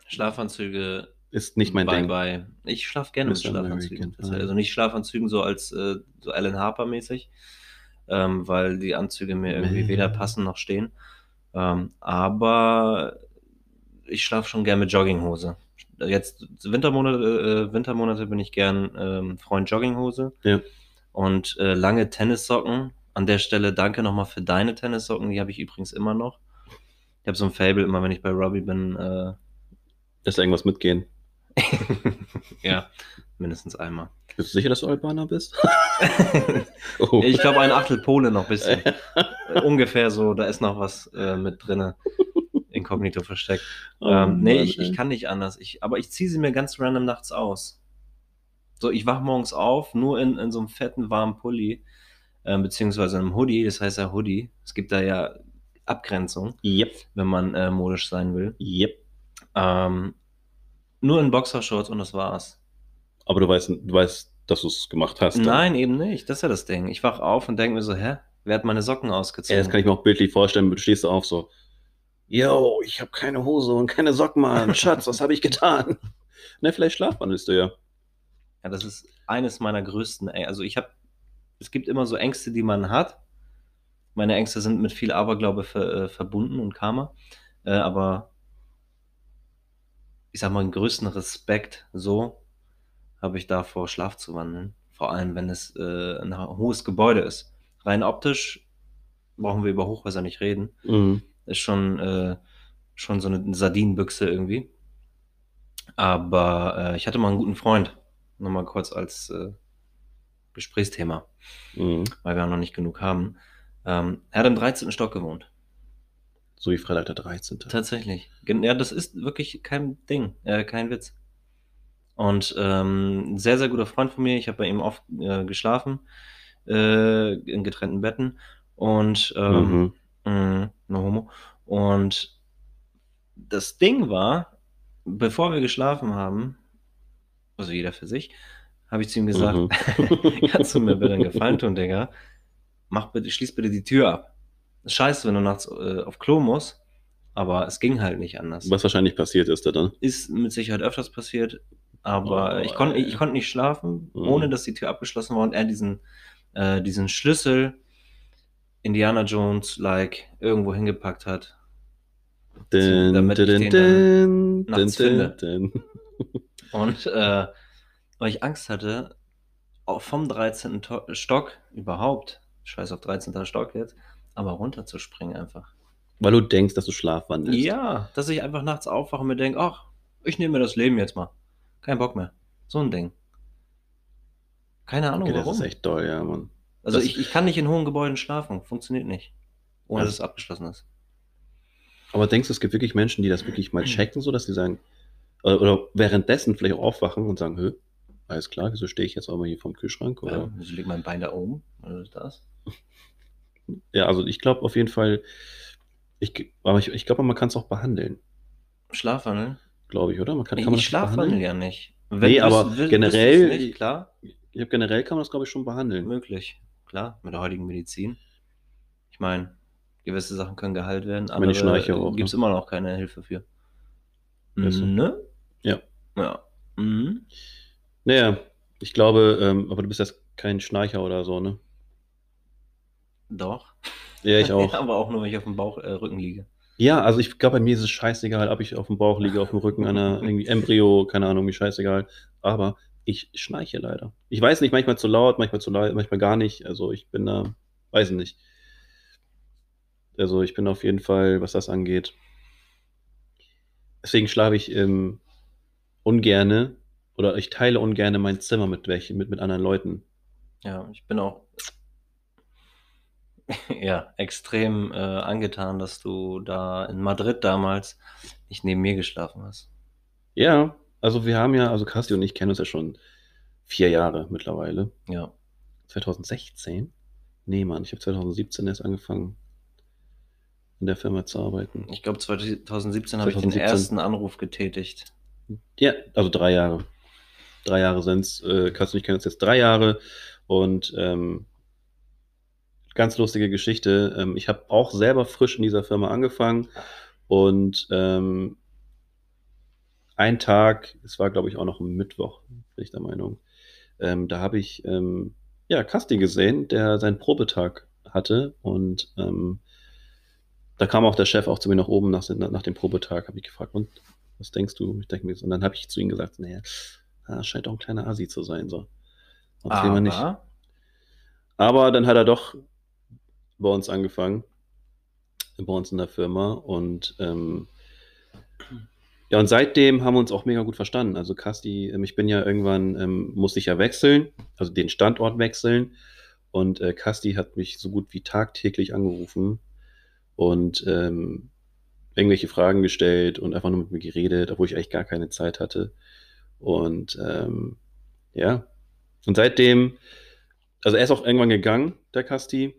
B: Schlafanzüge.
A: ist nicht mein
B: bye
A: Ding.
B: Bye. Ich schlafe gerne mit
A: Mr.
B: Schlafanzügen.
A: American Pie.
B: Also nicht Schlafanzügen so als äh, so Alan Harper mäßig, ähm, weil die Anzüge mir irgendwie weder passen noch stehen. Ähm, aber ich schlafe schon gerne mit Jogginghose. Jetzt Wintermonate, äh, Wintermonate bin ich gern ähm, Freund Jogginghose.
A: Ja.
B: Und äh, lange Tennissocken. An der Stelle danke nochmal für deine Tennissocken. Die habe ich übrigens immer noch. Ich habe so ein Fable, immer wenn ich bei Robbie bin, äh,
A: Dass irgendwas mitgehen. (laughs)
B: ja, mindestens einmal.
A: Bist du sicher, dass du Albaner bist? (laughs) oh.
B: Ich glaube, ein Achtel Pole noch ein bisschen. Äh, (laughs) Ungefähr so, da ist noch was äh, mit drinne. Inkognito versteckt.
A: Oh
B: ähm, nee,
A: Mann,
B: ich, ich kann nicht anders. Ich, aber ich ziehe sie mir ganz random nachts aus. So, ich wach morgens auf, nur in, in so einem fetten, warmen Pulli, äh, beziehungsweise einem Hoodie, das heißt ja Hoodie. Es gibt da ja Abgrenzung,
A: Yep,
B: wenn man äh, modisch sein will.
A: yep.
B: Ähm, nur in Boxershorts und das war's.
A: Aber du weißt, du weißt, dass du es gemacht hast. dann.
B: Nein, eben nicht. Das ist ja das Ding. Ich wach auf und denke mir so, hä? Wer hat meine Socken
A: Ja,
B: ausgezogen?
A: das kann ich mir auch bildlich vorstellen. Du stehst auf so, yo, ich habe keine Hose und keine Socken, Mann. Schatz, was habe ich getan? (laughs) Na, vielleicht schlafwandelst du ja.
B: Ja, das ist eines meiner größten. Ä- Also ich habe, es gibt immer so Ängste, die man hat. Meine Ängste sind mit viel Aberglaube ver, äh, verbunden und Karma. Äh, aber ich sag mal, den größten Respekt so habe ich davor, Schlaf zu wandeln. Vor allem, wenn es äh, ein hohes Gebäude ist. Rein optisch brauchen wir über Hochhäuser nicht reden.
A: Mhm.
B: Ist schon, äh, schon so eine Sardinenbüchse irgendwie. Aber äh, ich hatte mal einen guten Freund. Nochmal kurz als äh, Gesprächsthema,
A: Mhm.
B: weil wir noch nicht genug haben. Ähm, er hat im 13. Stock gewohnt.
A: So wie Freitag der 13.
B: Tatsächlich. Ja, das ist wirklich kein Ding, äh, kein Witz. Und ähm, ein sehr, sehr guter Freund von mir. Ich habe bei ihm oft äh, geschlafen, äh, in getrennten Betten. Und ähm,
A: Mhm.
B: Mm, no homo. Und das Ding war, bevor wir geschlafen haben, also jeder für sich, habe ich zu ihm gesagt,
A: Mhm. (laughs)
B: kannst du mir bitte einen Gefallen tun, Digga? Mach bitte, schließ bitte die Tür ab. Ist scheiße, wenn du nachts äh, auf Klo musst, aber es ging halt nicht anders.
A: Was wahrscheinlich passiert ist da dann.
B: Ist mit Sicherheit öfters passiert, aber
A: Oh,
B: ich konnte
A: ey.
B: ich konnte nicht schlafen,
A: Mhm.
B: ohne dass die Tür abgeschlossen war und er diesen, äh, diesen Schlüssel Indiana Jones-like irgendwo hingepackt hat.
A: Dun,
B: Damit ich
A: dun,
B: den
A: dun,
B: nachts finde. Und äh, weil ich Angst hatte, vom 13. To Stock überhaupt, scheiß auf 13. Stock jetzt, aber runterzuspringen einfach.
A: Weil du denkst, dass du schlafwandelst.
B: Ja, dass ich einfach nachts aufwache und mir denke, ach, ich nehme mir das Leben jetzt mal. Kein Bock mehr. So ein Ding. Keine Ahnung
A: Okay, das
B: warum.
A: ist echt doll, ja, Mann.
B: also
A: das-
B: ich, ich kann nicht in hohen Gebäuden schlafen. Funktioniert nicht. Ohne
A: Also-
B: dass es abgeschlossen ist.
A: Aber denkst du, es gibt wirklich Menschen, die das wirklich mal (clears throat) checken, so dass sie sagen, äh, oder währenddessen vielleicht auch aufwachen und sagen, hö, alles klar, wieso stehe ich jetzt auch mal hier vorm Kühlschrank? Oder?
B: Ja, wieso liegt mein Bein da oben? Oder ist das?
A: Ja, also ich glaube auf jeden Fall, ich, aber ich, ich glaube, man kann es auch behandeln,
B: Schlafwandeln?
A: glaube ich, oder? Man kann, kann
B: ich
A: man
B: ich schlafwandel ja nicht.
A: Nee, aber
B: wüs-
A: generell-
B: Nicht, klar,
A: Ich habe generell kann man das, glaube ich, schon behandeln.
B: möglich. Klar, mit der heutigen Medizin. Ich meine, gewisse Sachen können geheilt werden,
A: ich auch,
B: gibt es
A: ne?
B: immer noch keine Hilfe für.
A: Ist so.
B: Ne?
A: Ja.
B: Ja. Mhm.
A: Naja, ich glaube, ähm, aber du bist jetzt kein Schnarcher oder so, ne?
B: Doch.
A: Ja, ich (laughs) auch.
B: aber auch nur, wenn ich auf dem Bauch, äh, Rücken liege.
A: Ja, also ich glaube, bei mir ist es scheißegal, ob ich auf dem Bauch liege, auf dem Rücken einer irgendwie Embryo, keine Ahnung, mir scheißegal. Aber ich schnarche leider. Ich weiß nicht, manchmal zu laut, manchmal zu leid, manchmal gar nicht. Also ich bin da, weiß nicht. Also ich bin auf jeden Fall, was das angeht. Deswegen schlafe ich ähm, ungerne oder ich teile ungerne mein Zimmer mit welchen, mit, mit anderen Leuten.
B: Ja, ich bin auch (laughs) ja, extrem äh, angetan, dass du da in Madrid damals nicht neben mir geschlafen hast.
A: Ja, also wir haben ja, also Casti und ich kennen uns ja schon vier Jahre mittlerweile.
B: Ja.
A: 2016? Nee, Mann, ich habe 2017 erst angefangen, in der Firma zu arbeiten.
B: Ich glaube, 2017 habe ich den
A: 2017.
B: ersten Anruf getätigt.
A: Ja, also drei Jahre. Drei Jahre sind's. Äh, Casti und ich kennen uns jetzt drei Jahre und ähm, ganz lustige Geschichte. Ähm, ich habe auch selber frisch in dieser Firma angefangen und ähm, ein Tag, es war glaube ich auch noch ein Mittwoch, bin ich der Meinung, ähm, da habe ich ähm, ja Casti gesehen, der seinen Probetag hatte und ähm, da kam auch der Chef auch zu mir nach oben nach, nach dem Probetag, habe ich gefragt, und was denkst du? Ich denke mir, und dann habe ich zu ihm gesagt, naja, ah, scheint auch ein kleiner Asi zu sein, so. Man nicht.
B: Aber
A: Aber dann hat er doch bei uns angefangen, bei uns in der Firma. Und ähm, ja, und seitdem haben wir uns auch mega gut verstanden. Also Casti, ähm, ich bin ja irgendwann, ähm, musste ich ja wechseln, also den Standort wechseln. Und äh, Casti hat mich so gut wie tagtäglich angerufen und ähm, irgendwelche Fragen gestellt und einfach nur mit mir geredet, obwohl ich eigentlich gar keine Zeit hatte. Und ähm, ja, und seitdem, also er ist auch irgendwann gegangen, der Casti,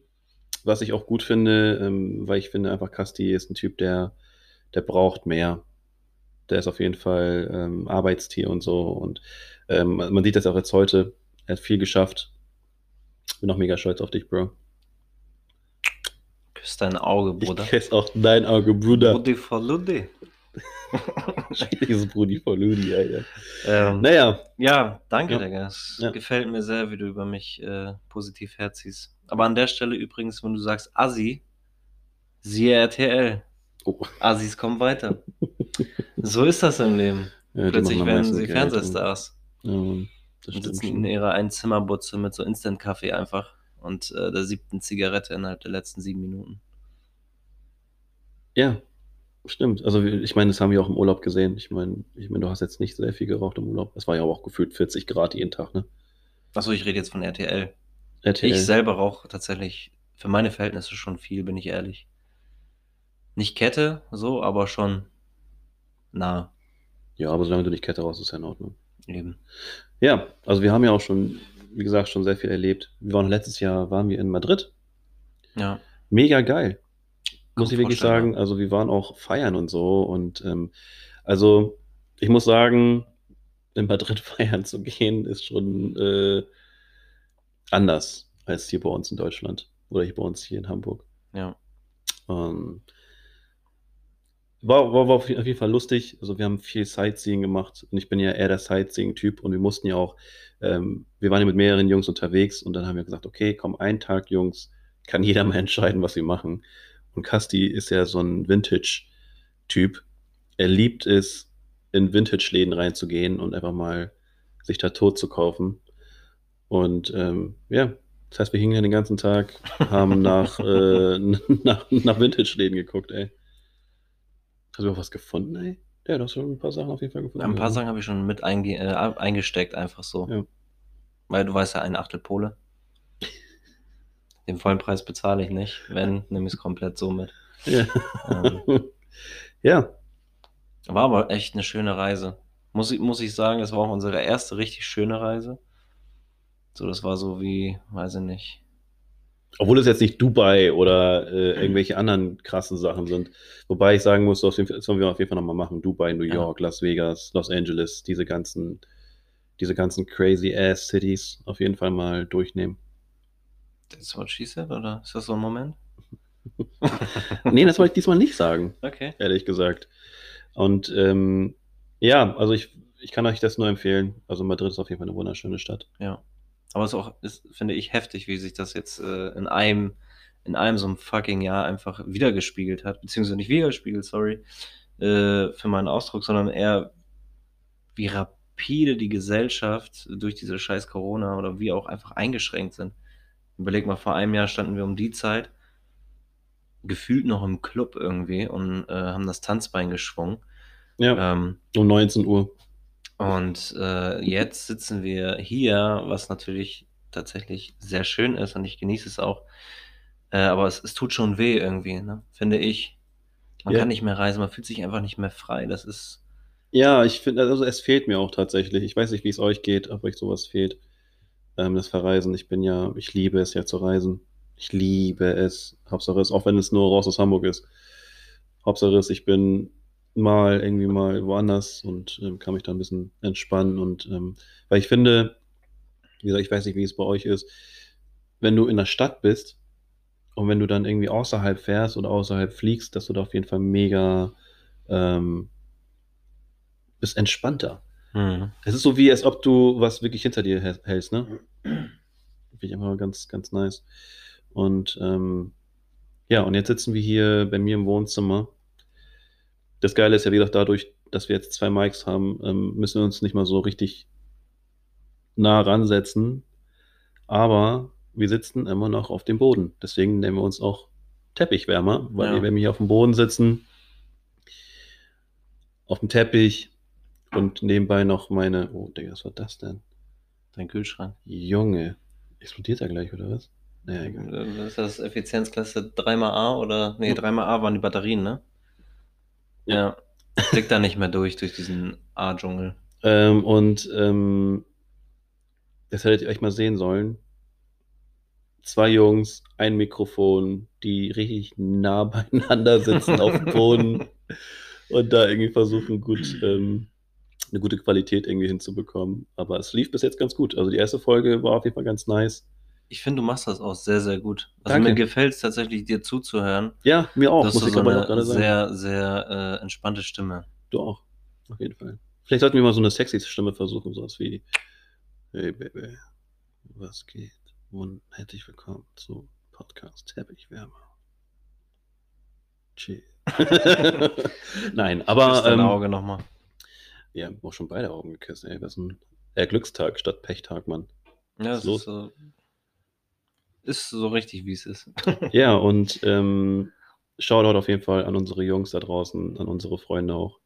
A: was ich auch gut finde, ähm, weil ich finde einfach, Casti ist ein Typ, der, der braucht mehr. Der ist auf jeden Fall ähm, Arbeitstier und so. Und ähm, man sieht das auch jetzt heute. Er hat viel geschafft. Bin auch mega stolz auf dich, Bro.
B: küss dein Auge, Bruder.
A: Ich küsse auch dein Auge, Bruder.
B: Brudi for Ludi. (laughs)
A: Schreckliches Brudi vor Ludi, Alter.
B: Ähm,
A: Naja,
B: Ja, danke,
A: Ja.
B: Digga. Es
A: Ja.
B: gefällt mir sehr, wie du über mich äh, positiv herziehst. Aber an der Stelle übrigens, wenn du sagst Assi, siehe RTL.
A: Oh.
B: Assis kommen weiter. so ist das im Leben.
A: ja,
B: Plötzlich werden sie Fernsehstars
A: Ja, das
B: und sitzen in
A: schon.
B: ihrer Einzimmerbutze mit so Instant-Kaffee einfach und äh, der siebten Zigarette innerhalb der letzten sieben Minuten.
A: Ja, stimmt. Also ich meine, das haben wir auch im Urlaub gesehen. Ich meine, ich meine, du hast jetzt nicht sehr viel geraucht im Urlaub. Es war ja auch gefühlt 40 Grad jeden Tag, ne?
B: Achso, ich rede jetzt von RTL.
A: RTL.
B: Ich selber rauche tatsächlich für meine Verhältnisse schon viel, bin ich ehrlich. Nicht Kette, so, aber schon nah.
A: Ja, aber solange du nicht Kette raus, ist ja in Ordnung.
B: Eben.
A: Ja, also wir haben ja auch schon, wie gesagt, schon sehr viel erlebt. Wir waren letztes Jahr, waren wir in Madrid.
B: Ja.
A: Mega geil. Muss ich wirklich sagen. Also wir waren auch feiern und so. Und ähm, also ich muss sagen, in Madrid (laughs) feiern zu gehen, ist schon äh, anders als hier bei uns in Deutschland. Oder hier bei uns hier in Hamburg.
B: Ja.
A: Ähm, war, war, war auf jeden Fall lustig. Also wir haben viel Sightseeing gemacht und ich bin ja eher der Sightseeing-Typ und wir mussten ja auch, ähm, wir waren ja mit mehreren Jungs unterwegs und dann haben wir gesagt, okay, komm, einen Tag, Jungs, kann jeder mal (laughs) entscheiden, was wir machen. Und Casti ist ja so ein Vintage-Typ. Er liebt es, in Vintage-Läden reinzugehen und einfach mal sich da tot zu kaufen. Und ähm, ja, das heißt, wir hingen ja den ganzen Tag, haben (laughs) nach, äh, nach, nach Vintage-Läden geguckt, ey. Hast du auch was gefunden, ey? Ja, du hast schon ein paar Sachen auf jeden Fall gefunden.
B: Ein paar Sachen habe ich schon mit einge äh, eingesteckt, einfach so.
A: Ja.
B: Weil du weißt ja, ein Achtel Pole. Den vollen Preis bezahle ich nicht. Wenn, (laughs) nehme ich es komplett so mit.
A: Ja.
B: Ähm. (laughs)
A: ja,
B: War aber echt eine schöne Reise. Muss ich, muss ich sagen, das war auch unsere erste richtig schöne Reise. So, das war so wie, weiß ich nicht.
A: obwohl es jetzt nicht Dubai oder äh, irgendwelche anderen krassen Sachen sind. Wobei ich sagen muss, das sollen wir auf jeden Fall nochmal machen. Dubai, New
B: Ja.
A: York, Las Vegas, Los Angeles, diese ganzen, diese ganzen crazy ass Cities auf jeden Fall mal durchnehmen.
B: That's what she said, oder ist das so ein Moment? (laughs)
A: nee, das wollte ich diesmal nicht sagen.
B: Okay.
A: ehrlich gesagt. Und ähm, ja, also ich, ich kann euch das nur empfehlen. Also Madrid ist auf jeden Fall eine wunderschöne Stadt.
B: Ja. Aber es ist auch, ist, finde ich, heftig, wie sich das jetzt äh, in einem, in einem so einem fucking Jahr einfach wiedergespiegelt hat. Beziehungsweise nicht wiedergespiegelt, sorry, äh, für meinen Ausdruck, sondern eher, wie rapide die Gesellschaft durch diese scheiß Corona oder wie auch einfach eingeschränkt sind. Überleg mal, vor einem Jahr standen wir um die Zeit gefühlt noch im Club irgendwie und äh, haben das Tanzbein geschwungen.
A: Ja,
B: Ähm,
A: um 19 Uhr.
B: und äh, jetzt sitzen wir hier, was natürlich tatsächlich sehr schön ist und ich genieße es auch. Äh, aber es, es tut schon weh irgendwie, ne? finde ich. Man
A: Ja.
B: kann nicht mehr reisen, man fühlt sich einfach nicht mehr frei. Das ist,
A: Ja, ich finde, also es fehlt mir auch tatsächlich. Ich weiß nicht, wie es euch geht, ob euch sowas fehlt. Ähm, das Verreisen. Ich bin ja, ich liebe es ja zu reisen. Ich liebe es. Hauptsache es, auch wenn es nur raus aus Hamburg ist. Hauptsache es, ich bin mal irgendwie mal woanders und ähm, kann mich da ein bisschen entspannen. Und ähm, weil ich finde, wie gesagt, ich weiß nicht, wie es bei euch ist, wenn du in der Stadt bist und wenn du dann irgendwie außerhalb fährst oder außerhalb fliegst, dass du da auf jeden Fall mega ähm, bist entspannter.
B: hm.
A: Es ist so wie, als ob du was wirklich hinter dir hä- hältst, ne? Finde ich immer ganz, ganz nice. Und ähm, ja, und jetzt sitzen wir hier bei mir im Wohnzimmer. Das Geile ist ja, wie gesagt, dadurch, dass wir jetzt zwei Mics haben, ähm, müssen wir uns nicht mal so richtig nah ransetzen. Aber wir sitzen immer noch auf dem Boden. Deswegen nennen wir uns auch Teppichwärmer, weil
B: Ja.
A: wir, wenn wir hier auf dem Boden sitzen, auf dem Teppich und nebenbei noch meine. Oh, Digga, was war das denn?
B: Dein Kühlschrank.
A: Junge. Explodiert er gleich, oder was? Naja, egal.
B: Äh, Ist das Effizienzklasse 3xA oder? Nee,
A: Ja.
B: 3xA waren die Batterien, ne? Ja. Blick da nicht mehr durch, durch diesen A-Dschungel.
A: Ähm, und ähm, das hättet ihr euch mal sehen sollen. Zwei Jungs, ein Mikrofon, die richtig nah (laughs) beieinander sitzen auf dem Boden (laughs) und da irgendwie versuchen, gut, ähm, eine gute Qualität irgendwie hinzubekommen. Aber es lief bis jetzt ganz gut. Also die erste Folge war auf jeden Fall ganz nice.
B: Ich finde, du machst das auch sehr, sehr gut. Also
A: Danke.
B: mir gefällt es tatsächlich, dir zuzuhören.
A: Ja, mir auch,
B: das
A: muss
B: ist
A: ich
B: so
A: aber auch
B: eine
A: gerade sagen.
B: sehr, sehr äh, entspannte Stimme.
A: Du auch. Auf jeden Fall. Vielleicht sollten wir mal so eine sexy Stimme versuchen, sowas wie Hey Baby, was geht? Und herzlich willkommen zu Podcast Teppichwärmer. Chill. (laughs) (laughs) Nein, aber ähm,
B: Auge nochmal.
A: Wir haben auch schon beide Augen geküsst, ey. Das ist ein äh, Glückstag statt Pechtag, Mann.
B: Ja,
A: was
B: es
A: ist
B: so, ist so richtig, wie es ist. (laughs) (laughs)
A: Ja, und ähm, Shoutout auf jeden Fall an unsere Jungs da draußen, an unsere Freunde auch.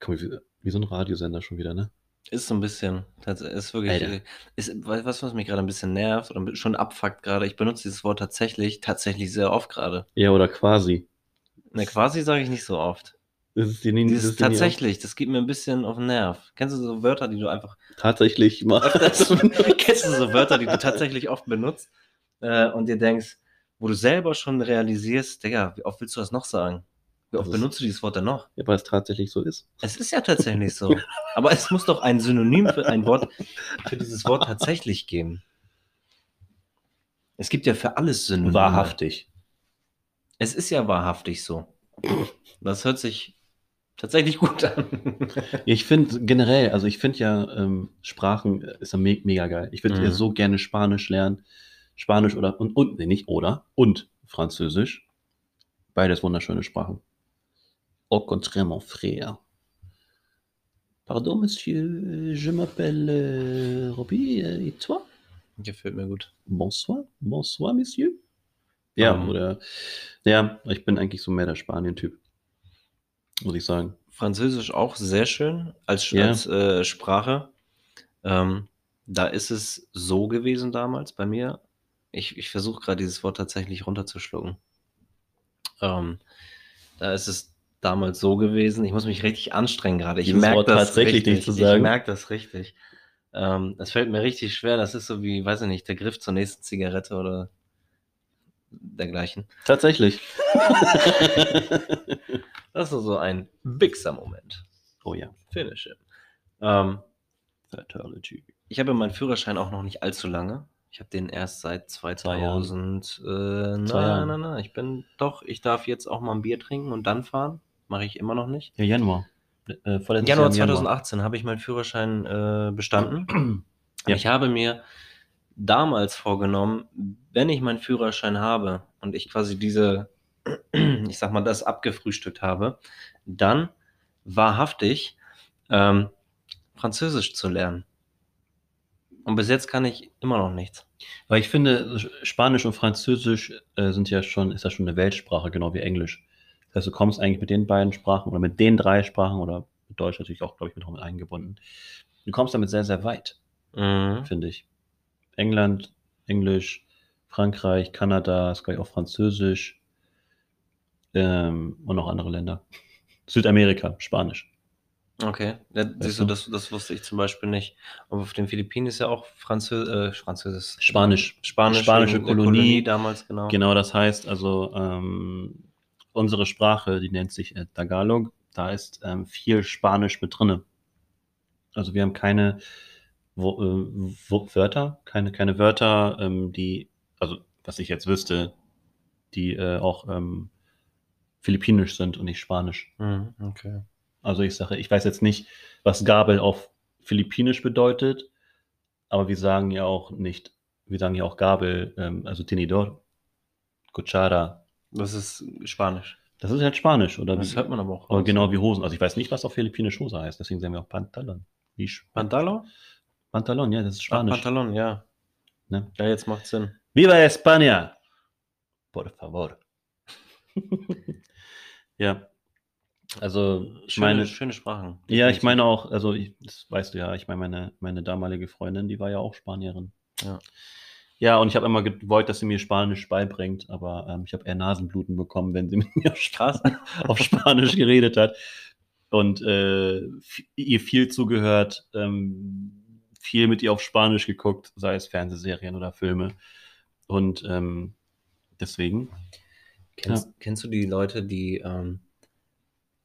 A: Komm, wie, wie so ein Radiosender schon wieder, ne?
B: Ist so ein bisschen. Das ist wirklich.
A: Alter.
B: Ist, du, was mich gerade ein bisschen nervt oder schon abfuckt gerade? Ich benutze dieses Wort tatsächlich, tatsächlich sehr oft gerade.
A: Ja, oder quasi.
B: Ne, quasi sage ich nicht so oft.
A: Das ist dir nie, das
B: Dieses
A: ist dir nie
B: tatsächlich, das geht mir ein bisschen auf den Nerv. Kennst du so Wörter, die du einfach
A: tatsächlich
B: öfters (laughs) (laughs) Kennst du so Wörter, die du tatsächlich oft benutzt äh, und dir denkst, wo du selber schon realisierst, Digga, wie oft willst du das noch sagen? Wie oft
A: Das ist-
B: benutzt du dieses Wort denn noch?
A: Ja, weil es tatsächlich so ist.
B: Es ist ja tatsächlich so. Aber es muss doch ein Synonym für ein Wort, für dieses Wort tatsächlich geben. Es gibt ja für alles Synonyme.
A: Wahrhaftig.
B: Es ist ja wahrhaftig so. Das hört sich tatsächlich gut an.
A: Ich finde generell, also ich finde ja, ähm, Sprachen äh, ist ja me mega geil. Ich würde
B: Mhm.
A: ja so gerne Spanisch lernen. Spanisch oder und, und nee, nicht oder und Französisch. Beides wunderschöne Sprachen. Au contraire, mon frère. Pardon, Monsieur, je m'appelle euh, Robbie, euh, et toi?
B: Gefällt mir gut.
A: Bonsoir, bonsoir, Monsieur. Ja,
B: Ähm.
A: oder, ja, ich bin eigentlich so mehr der Spanien-Typ. Muss ich sagen.
B: Französisch auch sehr schön als,
A: Ja.
B: als äh, Sprache. Ähm, da ist es so gewesen damals bei mir. Ich, ich versuche gerade dieses Wort tatsächlich runterzuschlucken. Ähm, da ist es damals so gewesen. Ich muss mich richtig anstrengen gerade. Ich merke das
A: tatsächlich
B: richtig.
A: zu
B: Ich
A: sagen.
B: merke das richtig. Ähm, das fällt mir richtig schwer. Das ist so wie, weiß ich nicht, der Griff zur nächsten Zigarette oder dergleichen.
A: Tatsächlich. (laughs)
B: Das ist so ein Bixer-Moment.
A: oh ja.
B: Finish it. Ähm,
A: Fatality.
B: Ich habe meinen Führerschein auch noch nicht allzu lange. Ich habe den erst seit
A: Jahren.
B: 2000. Äh, nein,
A: Zwei Jahren.
B: nein, nein. Ich bin doch, ich darf jetzt auch mal ein Bier trinken und dann fahren. Mache ich immer noch nicht.
A: Ja, Januar. Äh,
B: Januar
A: Jahr im
B: 2018 habe ich meinen Führerschein äh, bestanden. (clears throat)
A: Ja.
B: Ich habe mir damals vorgenommen, wenn ich meinen Führerschein habe und ich quasi diese, (clears throat) ich sag mal, das abgefrühstückt habe, dann wahrhaftig ähm, Französisch zu lernen. Und bis jetzt kann ich immer noch nichts.
A: Weil ich finde, Spanisch und Französisch äh, sind ja schon, ist ja schon eine Weltsprache, genau wie Englisch. Das heißt, du kommst eigentlich mit den beiden Sprachen oder mit den drei Sprachen oder mit Deutsch natürlich auch, glaube ich, mit, eingebunden. Du kommst damit sehr, sehr weit,
B: Mhm.
A: finde ich. England, Englisch, Frankreich, Kanada, ist gleich auch Französisch ähm, und noch andere Länder. (laughs) Südamerika, Spanisch.
B: Okay, ja, siehst
A: du?
B: das, das wusste ich zum Beispiel nicht. Aber auf den Philippinen ist ja auch Franzö äh, Französisch.
A: Spanisch.
B: Spanisch
A: Spanische
B: eine
A: Kolonie.
B: damals, genau.
A: Genau, das heißt also, ähm, unsere Sprache, die nennt sich äh, Tagalog, da ist ähm, viel Spanisch mit drinne. Also wir haben keine Wo äh, Wo Wörter, keine, keine Wörter, ähm, die, also was ich jetzt wüsste, die äh, auch ähm, philippinisch sind und nicht spanisch.
B: Mhm, okay.
A: Also ich sage, ich weiß jetzt nicht, was Gabel auf Philippinisch bedeutet, aber wir sagen ja auch nicht, wir sagen ja auch Gabel, ähm, also Tenedor, Cuchara.
B: Das ist Spanisch.
A: Das ist halt Spanisch, oder?
B: Das hört man aber auch. raus.
A: genau wie Hosen. Also ich weiß nicht, was auf Philippinisch Hose heißt, deswegen sagen wir auch Pantalon. Wie
B: Pantalon?
A: Pantalon, ja, das ist
B: Ah,
A: Spanisch.
B: Pantalon, ja.
A: Ne?
B: Ja, jetzt macht Sinn.
A: Viva España! Por favor. (laughs) ja. Also, ich
B: Schöne,
A: meine,
B: schöne Sprachen.
A: Ja, ich meine auch, also ich, das weißt du ja, ich meine, meine, meine damalige Freundin, die war ja auch Spanierin.
B: Ja.
A: Ja, und ich habe immer gewollt, dass sie mir Spanisch beibringt, aber ähm, ich habe eher Nasenbluten bekommen, wenn sie (laughs) mit mir
B: Krass.
A: auf Spanisch geredet hat. Und äh, ihr viel zugehört, ähm, viel mit ihr auf Spanisch geguckt, sei es Fernsehserien oder Filme. Und ähm, deswegen,
B: Kennst, kennst du die Leute, die ähm,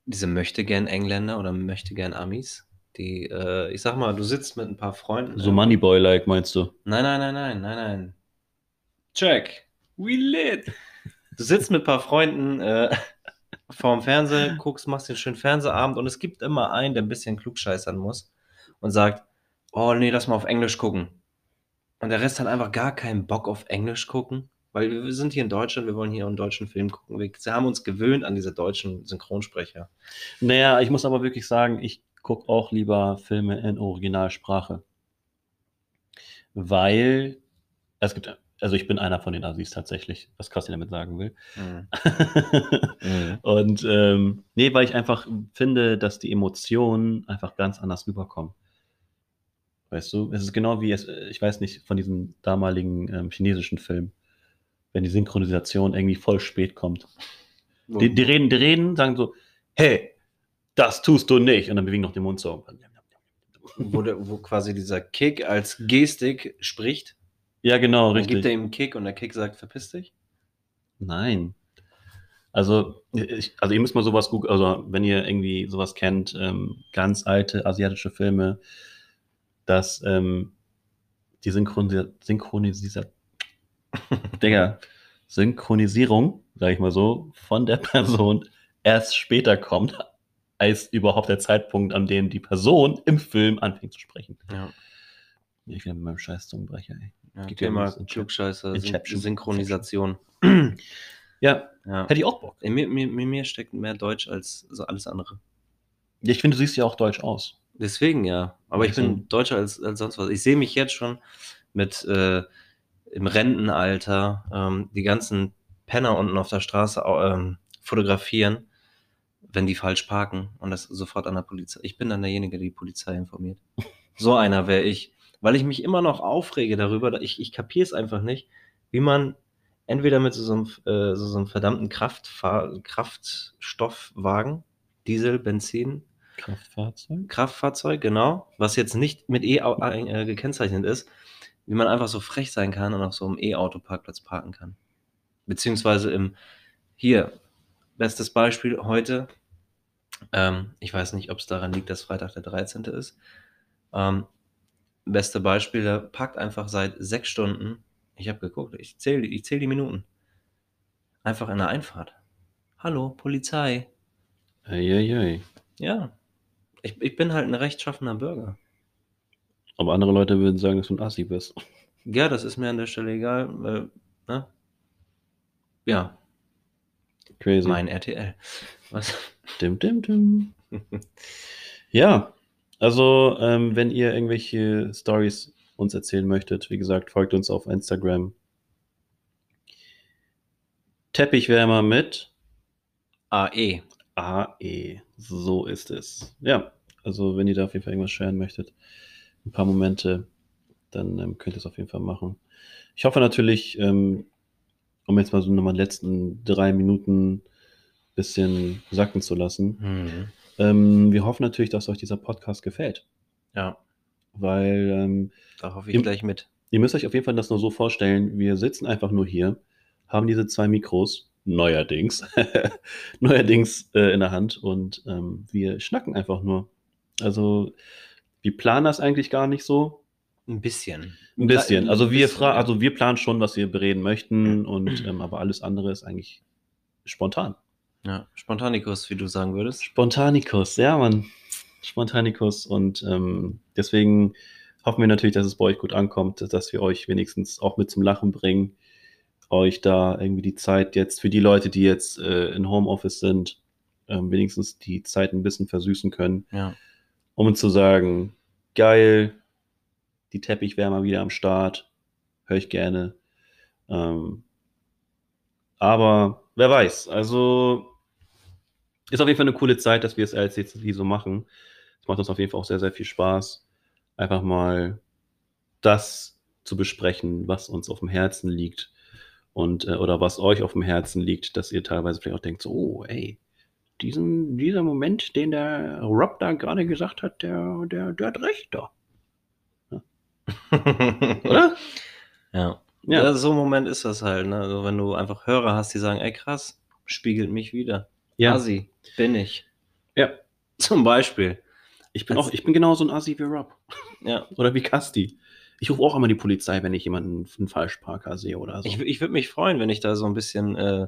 B: diese möchtegern Engländer oder möchtegern Amis? Die, äh, ich sag mal, du sitzt mit ein paar Freunden.
A: so Moneyboy-like meinst du?
B: Nein, nein, nein, nein, nein, nein. Check. We lit. Du sitzt mit ein paar Freunden äh, vorm Fernseher, guckst, machst den schönen Fernsehabend und es gibt immer einen, der ein bisschen klugscheißern muss und sagt, oh nee, lass mal auf Englisch gucken. Und der Rest hat einfach gar keinen Bock auf Englisch gucken, weil wir sind hier in Deutschland, wir wollen hier einen deutschen Film gucken. Wir sie haben uns gewöhnt an diese deutschen Synchronsprecher.
A: Naja, ich muss aber wirklich sagen, ich gucke auch lieber Filme in Originalsprache. Weil es gibt, also ich bin einer von den Asis tatsächlich, was Kossi damit sagen will. (laughs)
B: Mhm.
A: Und ähm, nee, weil ich einfach finde, dass die Emotionen einfach ganz anders rüberkommen. Weißt du, es ist genau wie es, ich weiß nicht, von diesem damaligen ähm, chinesischen Film, wenn die Synchronisation irgendwie voll spät kommt. Die, die, reden, die reden, sagen so, hey, das tust du nicht. Und dann bewegen noch den Mund so.
B: wo, der, wo quasi dieser Kick als Gestik spricht.
A: Ja, genau,
B: Dann gibt
A: richtig.
B: er ihm einen Kick und der Kick sagt, verpiss dich.
A: Nein. Also, ich, also ihr müsst mal sowas googeln, also wenn ihr irgendwie sowas kennt, ähm, ganz alte asiatische Filme, dass ähm, die Synchronisa Synchronisisa (laughs) Digga, Synchronisierung, sag ich mal so, von der Person erst später kommt, als überhaupt der Zeitpunkt, an dem die Person im Film anfängt zu sprechen.
B: Ja.
A: Ich bin mit meinem scheiß Zungenbrecher, ey.
B: ja
A: Gibt
B: Thema Klugscheißer, Synchronisation. (clears throat)
A: Ja,
B: ja.
A: hätte ich auch Bock.
B: In mir, mir, mir, mir steckt mehr Deutsch als so alles andere.
A: Ja, ich finde, du siehst ja auch deutsch aus.
B: Deswegen ja. Aber ich bin deutscher als, als sonst was. Ich sehe mich jetzt schon mit äh, im Rentenalter ähm, die ganzen Penner unten auf der Straße ähm, fotografieren, wenn die falsch parken und das sofort an der Polizei. Ich bin dann derjenige, der die Polizei informiert. (laughs) So einer wäre ich. Weil ich mich immer noch aufrege darüber, da- ich, ich kapiere es einfach nicht, wie man entweder mit so, so, einem, äh, so, so einem verdammten Kraftfahr Kraftstoffwagen, Diesel, Benzin,
A: Kraftfahrzeug?
B: Kraftfahrzeug, genau, was jetzt nicht mit E äh, gekennzeichnet ist, wie man einfach so frech sein kann und auf so einem E-Auto-Parkplatz parken kann. Beziehungsweise im, hier, bestes Beispiel heute, ähm, ich weiß nicht, ob es daran liegt, dass Freitag der 13. ist. Ähm, beste Beispiel, der parkt einfach seit sechs Stunden, ich habe geguckt, ich zähle ich zähl die Minuten, einfach in der Einfahrt. Hallo, Polizei.
A: Eieiei.
B: Ja, ich, ich bin halt ein rechtschaffener Bürger.
A: Aber andere Leute würden sagen, dass du ein Assi bist.
B: Ja, das ist mir an der Stelle egal. Weil, ne? Ja,
A: Crazy.
B: mein RTL. Was?
A: Dim, dim, dim. (laughs) Ja, also ähm, wenn ihr irgendwelche Stories uns erzählen möchtet, wie gesagt, folgt uns auf Instagram. Teppichwärmer mit
B: AE.
A: AE. So ist es. Ja, also wenn ihr da auf jeden Fall irgendwas sharen möchtet, ein paar Momente, dann ähm, könnt ihr es auf jeden Fall machen. Ich hoffe natürlich, ähm, um jetzt mal so nochmal die letzten drei Minuten bisschen sacken zu lassen.
B: Mhm.
A: Ähm, wir hoffen natürlich, dass euch dieser Podcast gefällt,
B: Ja,
A: weil ähm,
B: da hoffe ich
A: Im-
B: gleich mit.
A: ihr müsst euch auf jeden Fall das nur so vorstellen, wir sitzen einfach nur hier, haben diese zwei Mikros, neuerdings, (laughs) neuerdings äh, in der Hand und ähm, wir schnacken einfach nur. Also wir planen das eigentlich gar nicht so.
B: Ein bisschen.
A: Ein bisschen. Also wir
B: bisschen,
A: also wir planen schon, was wir bereden möchten und ähm, aber alles andere ist eigentlich spontan.
B: Ja, Spontanikus, wie du sagen würdest.
A: Spontanikus, ja, Mann. Spontanikus. Und ähm, deswegen hoffen wir natürlich, dass es bei euch gut ankommt, dass wir euch wenigstens auch mit zum Lachen bringen. Euch da irgendwie die Zeit jetzt, für die Leute, die jetzt äh, in Homeoffice sind, ähm, wenigstens die Zeit ein bisschen versüßen können,
B: Ja.
A: um zu sagen, geil, die Teppichwärmer wieder am Start, höre ich gerne. Ähm, aber wer weiß, also ist auf jeden Fall eine coole Zeit, dass wir es als jetzt so machen. Es macht uns auf jeden Fall auch sehr, sehr viel Spaß, einfach mal das zu besprechen, was uns auf dem Herzen liegt und äh, oder was euch auf dem Herzen liegt, dass ihr teilweise vielleicht auch denkt, so, oh, ey, diesen, dieser Moment, den der Rob da gerade gesagt hat, der, der, der hat recht da. (laughs) Oder?
B: Ja.
A: Ja.
B: ja. So ein Moment ist das halt, ne? Also wenn du einfach Hörer hast, die sagen, ey krass, spiegelt mich wieder.
A: Ja.
B: Assi, bin ich.
A: Ja.
B: Zum Beispiel.
A: Ich bin
B: Als-
A: auch, ich bin genauso ein Assi wie Rob.
B: Ja. (laughs)
A: Oder wie Kasti. Ich rufe auch immer die Polizei, wenn ich jemanden einen Falschparker sehe oder so.
B: Ich, ich würde mich freuen, wenn ich da so ein bisschen äh,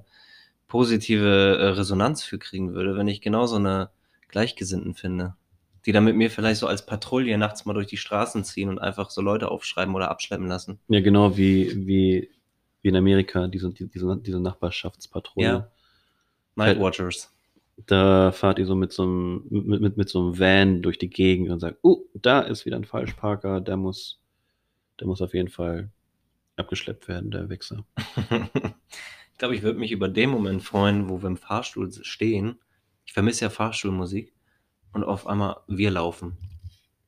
B: positive äh, Resonanz für kriegen würde, wenn ich genau so eine Gleichgesinnten finde, die dann mit mir vielleicht so als Patrouille nachts mal durch die Straßen ziehen und einfach so Leute aufschreiben oder abschleppen lassen.
A: ja, genau wie, wie, wie in Amerika, diese, die- diese, diese Nachbarschaftspatrouille.
B: Ja. Nightwatchers.
A: Da fahrt ihr so mit so einem, mit, mit, mit so einem Van durch die Gegend und sagt, oh, da ist wieder ein Falschparker, der muss, der muss auf jeden Fall abgeschleppt werden, der Wichser. (laughs)
B: ich glaube, ich würde mich über den Moment freuen, wo wir im Fahrstuhl stehen. Ich vermisse ja Fahrstuhlmusik und auf einmal wir laufen.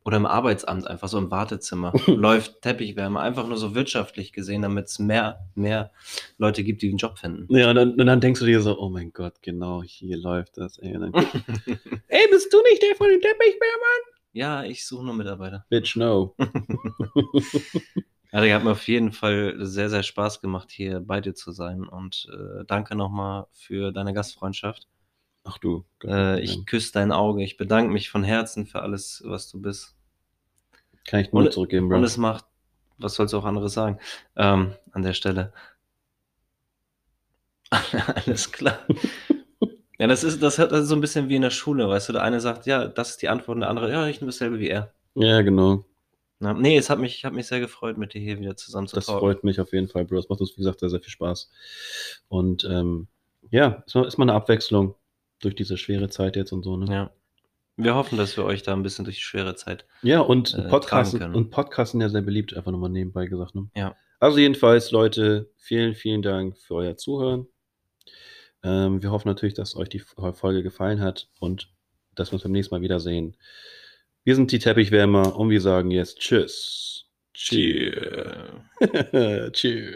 B: Oder im Arbeitsamt einfach so im Wartezimmer (laughs) läuft Teppichwärme, einfach nur so wirtschaftlich gesehen, damit es mehr, mehr Leute gibt, die den Job finden.
A: Ja, und dann, und dann denkst du dir so, oh mein Gott, genau, hier läuft das. Ey, dann, (laughs) ey bist du nicht der von den Teppichwärmern?
B: Ja, ich suche nur Mitarbeiter.
A: Bitch, no. (laughs)
B: Also, hat mir auf jeden Fall sehr, sehr Spaß gemacht, hier bei dir zu sein. Und äh, danke nochmal für deine Gastfreundschaft.
A: Ach du.
B: Äh, ich küsse dein Auge. Ich bedanke mich von Herzen für alles, was du bist.
A: Kann ich nur
B: Und-
A: zurückgeben, Bro.
B: Und es macht, was sollst du auch anderes sagen, ähm, an der Stelle. (laughs) Alles klar. (laughs) ja, das ist, das, hat- das ist so ein bisschen wie in der Schule, weißt du, der eine sagt, ja, das ist die Antwort, und der andere, ja, ich nehme dasselbe wie er.
A: ja, genau.
B: Na, nee, es hat mich, ich habe mich sehr gefreut, mit dir hier wieder zusammen zu
A: Das
B: talken.
A: freut mich auf jeden Fall, Bro. Es macht uns, wie gesagt, sehr, sehr viel Spaß. Und ähm, ja, es war- ist mal eine Abwechslung durch diese schwere Zeit jetzt und so. Ne?
B: Ja. Wir hoffen, dass wir euch da ein bisschen durch die schwere Zeit.
A: Ja, und
B: äh,
A: Podcasten, und Podcasten ja sehr beliebt, einfach nochmal nebenbei gesagt. Ne?
B: Ja.
A: Also jedenfalls, Leute, vielen, vielen Dank für euer Zuhören. Ähm, wir hoffen natürlich, dass euch die Folge gefallen hat und dass wir uns beim nächsten Mal wiedersehen. Wir sind die Teppichwärmer und wir sagen jetzt Tschüss.
B: Cheers.
A: Tschüss. (laughs)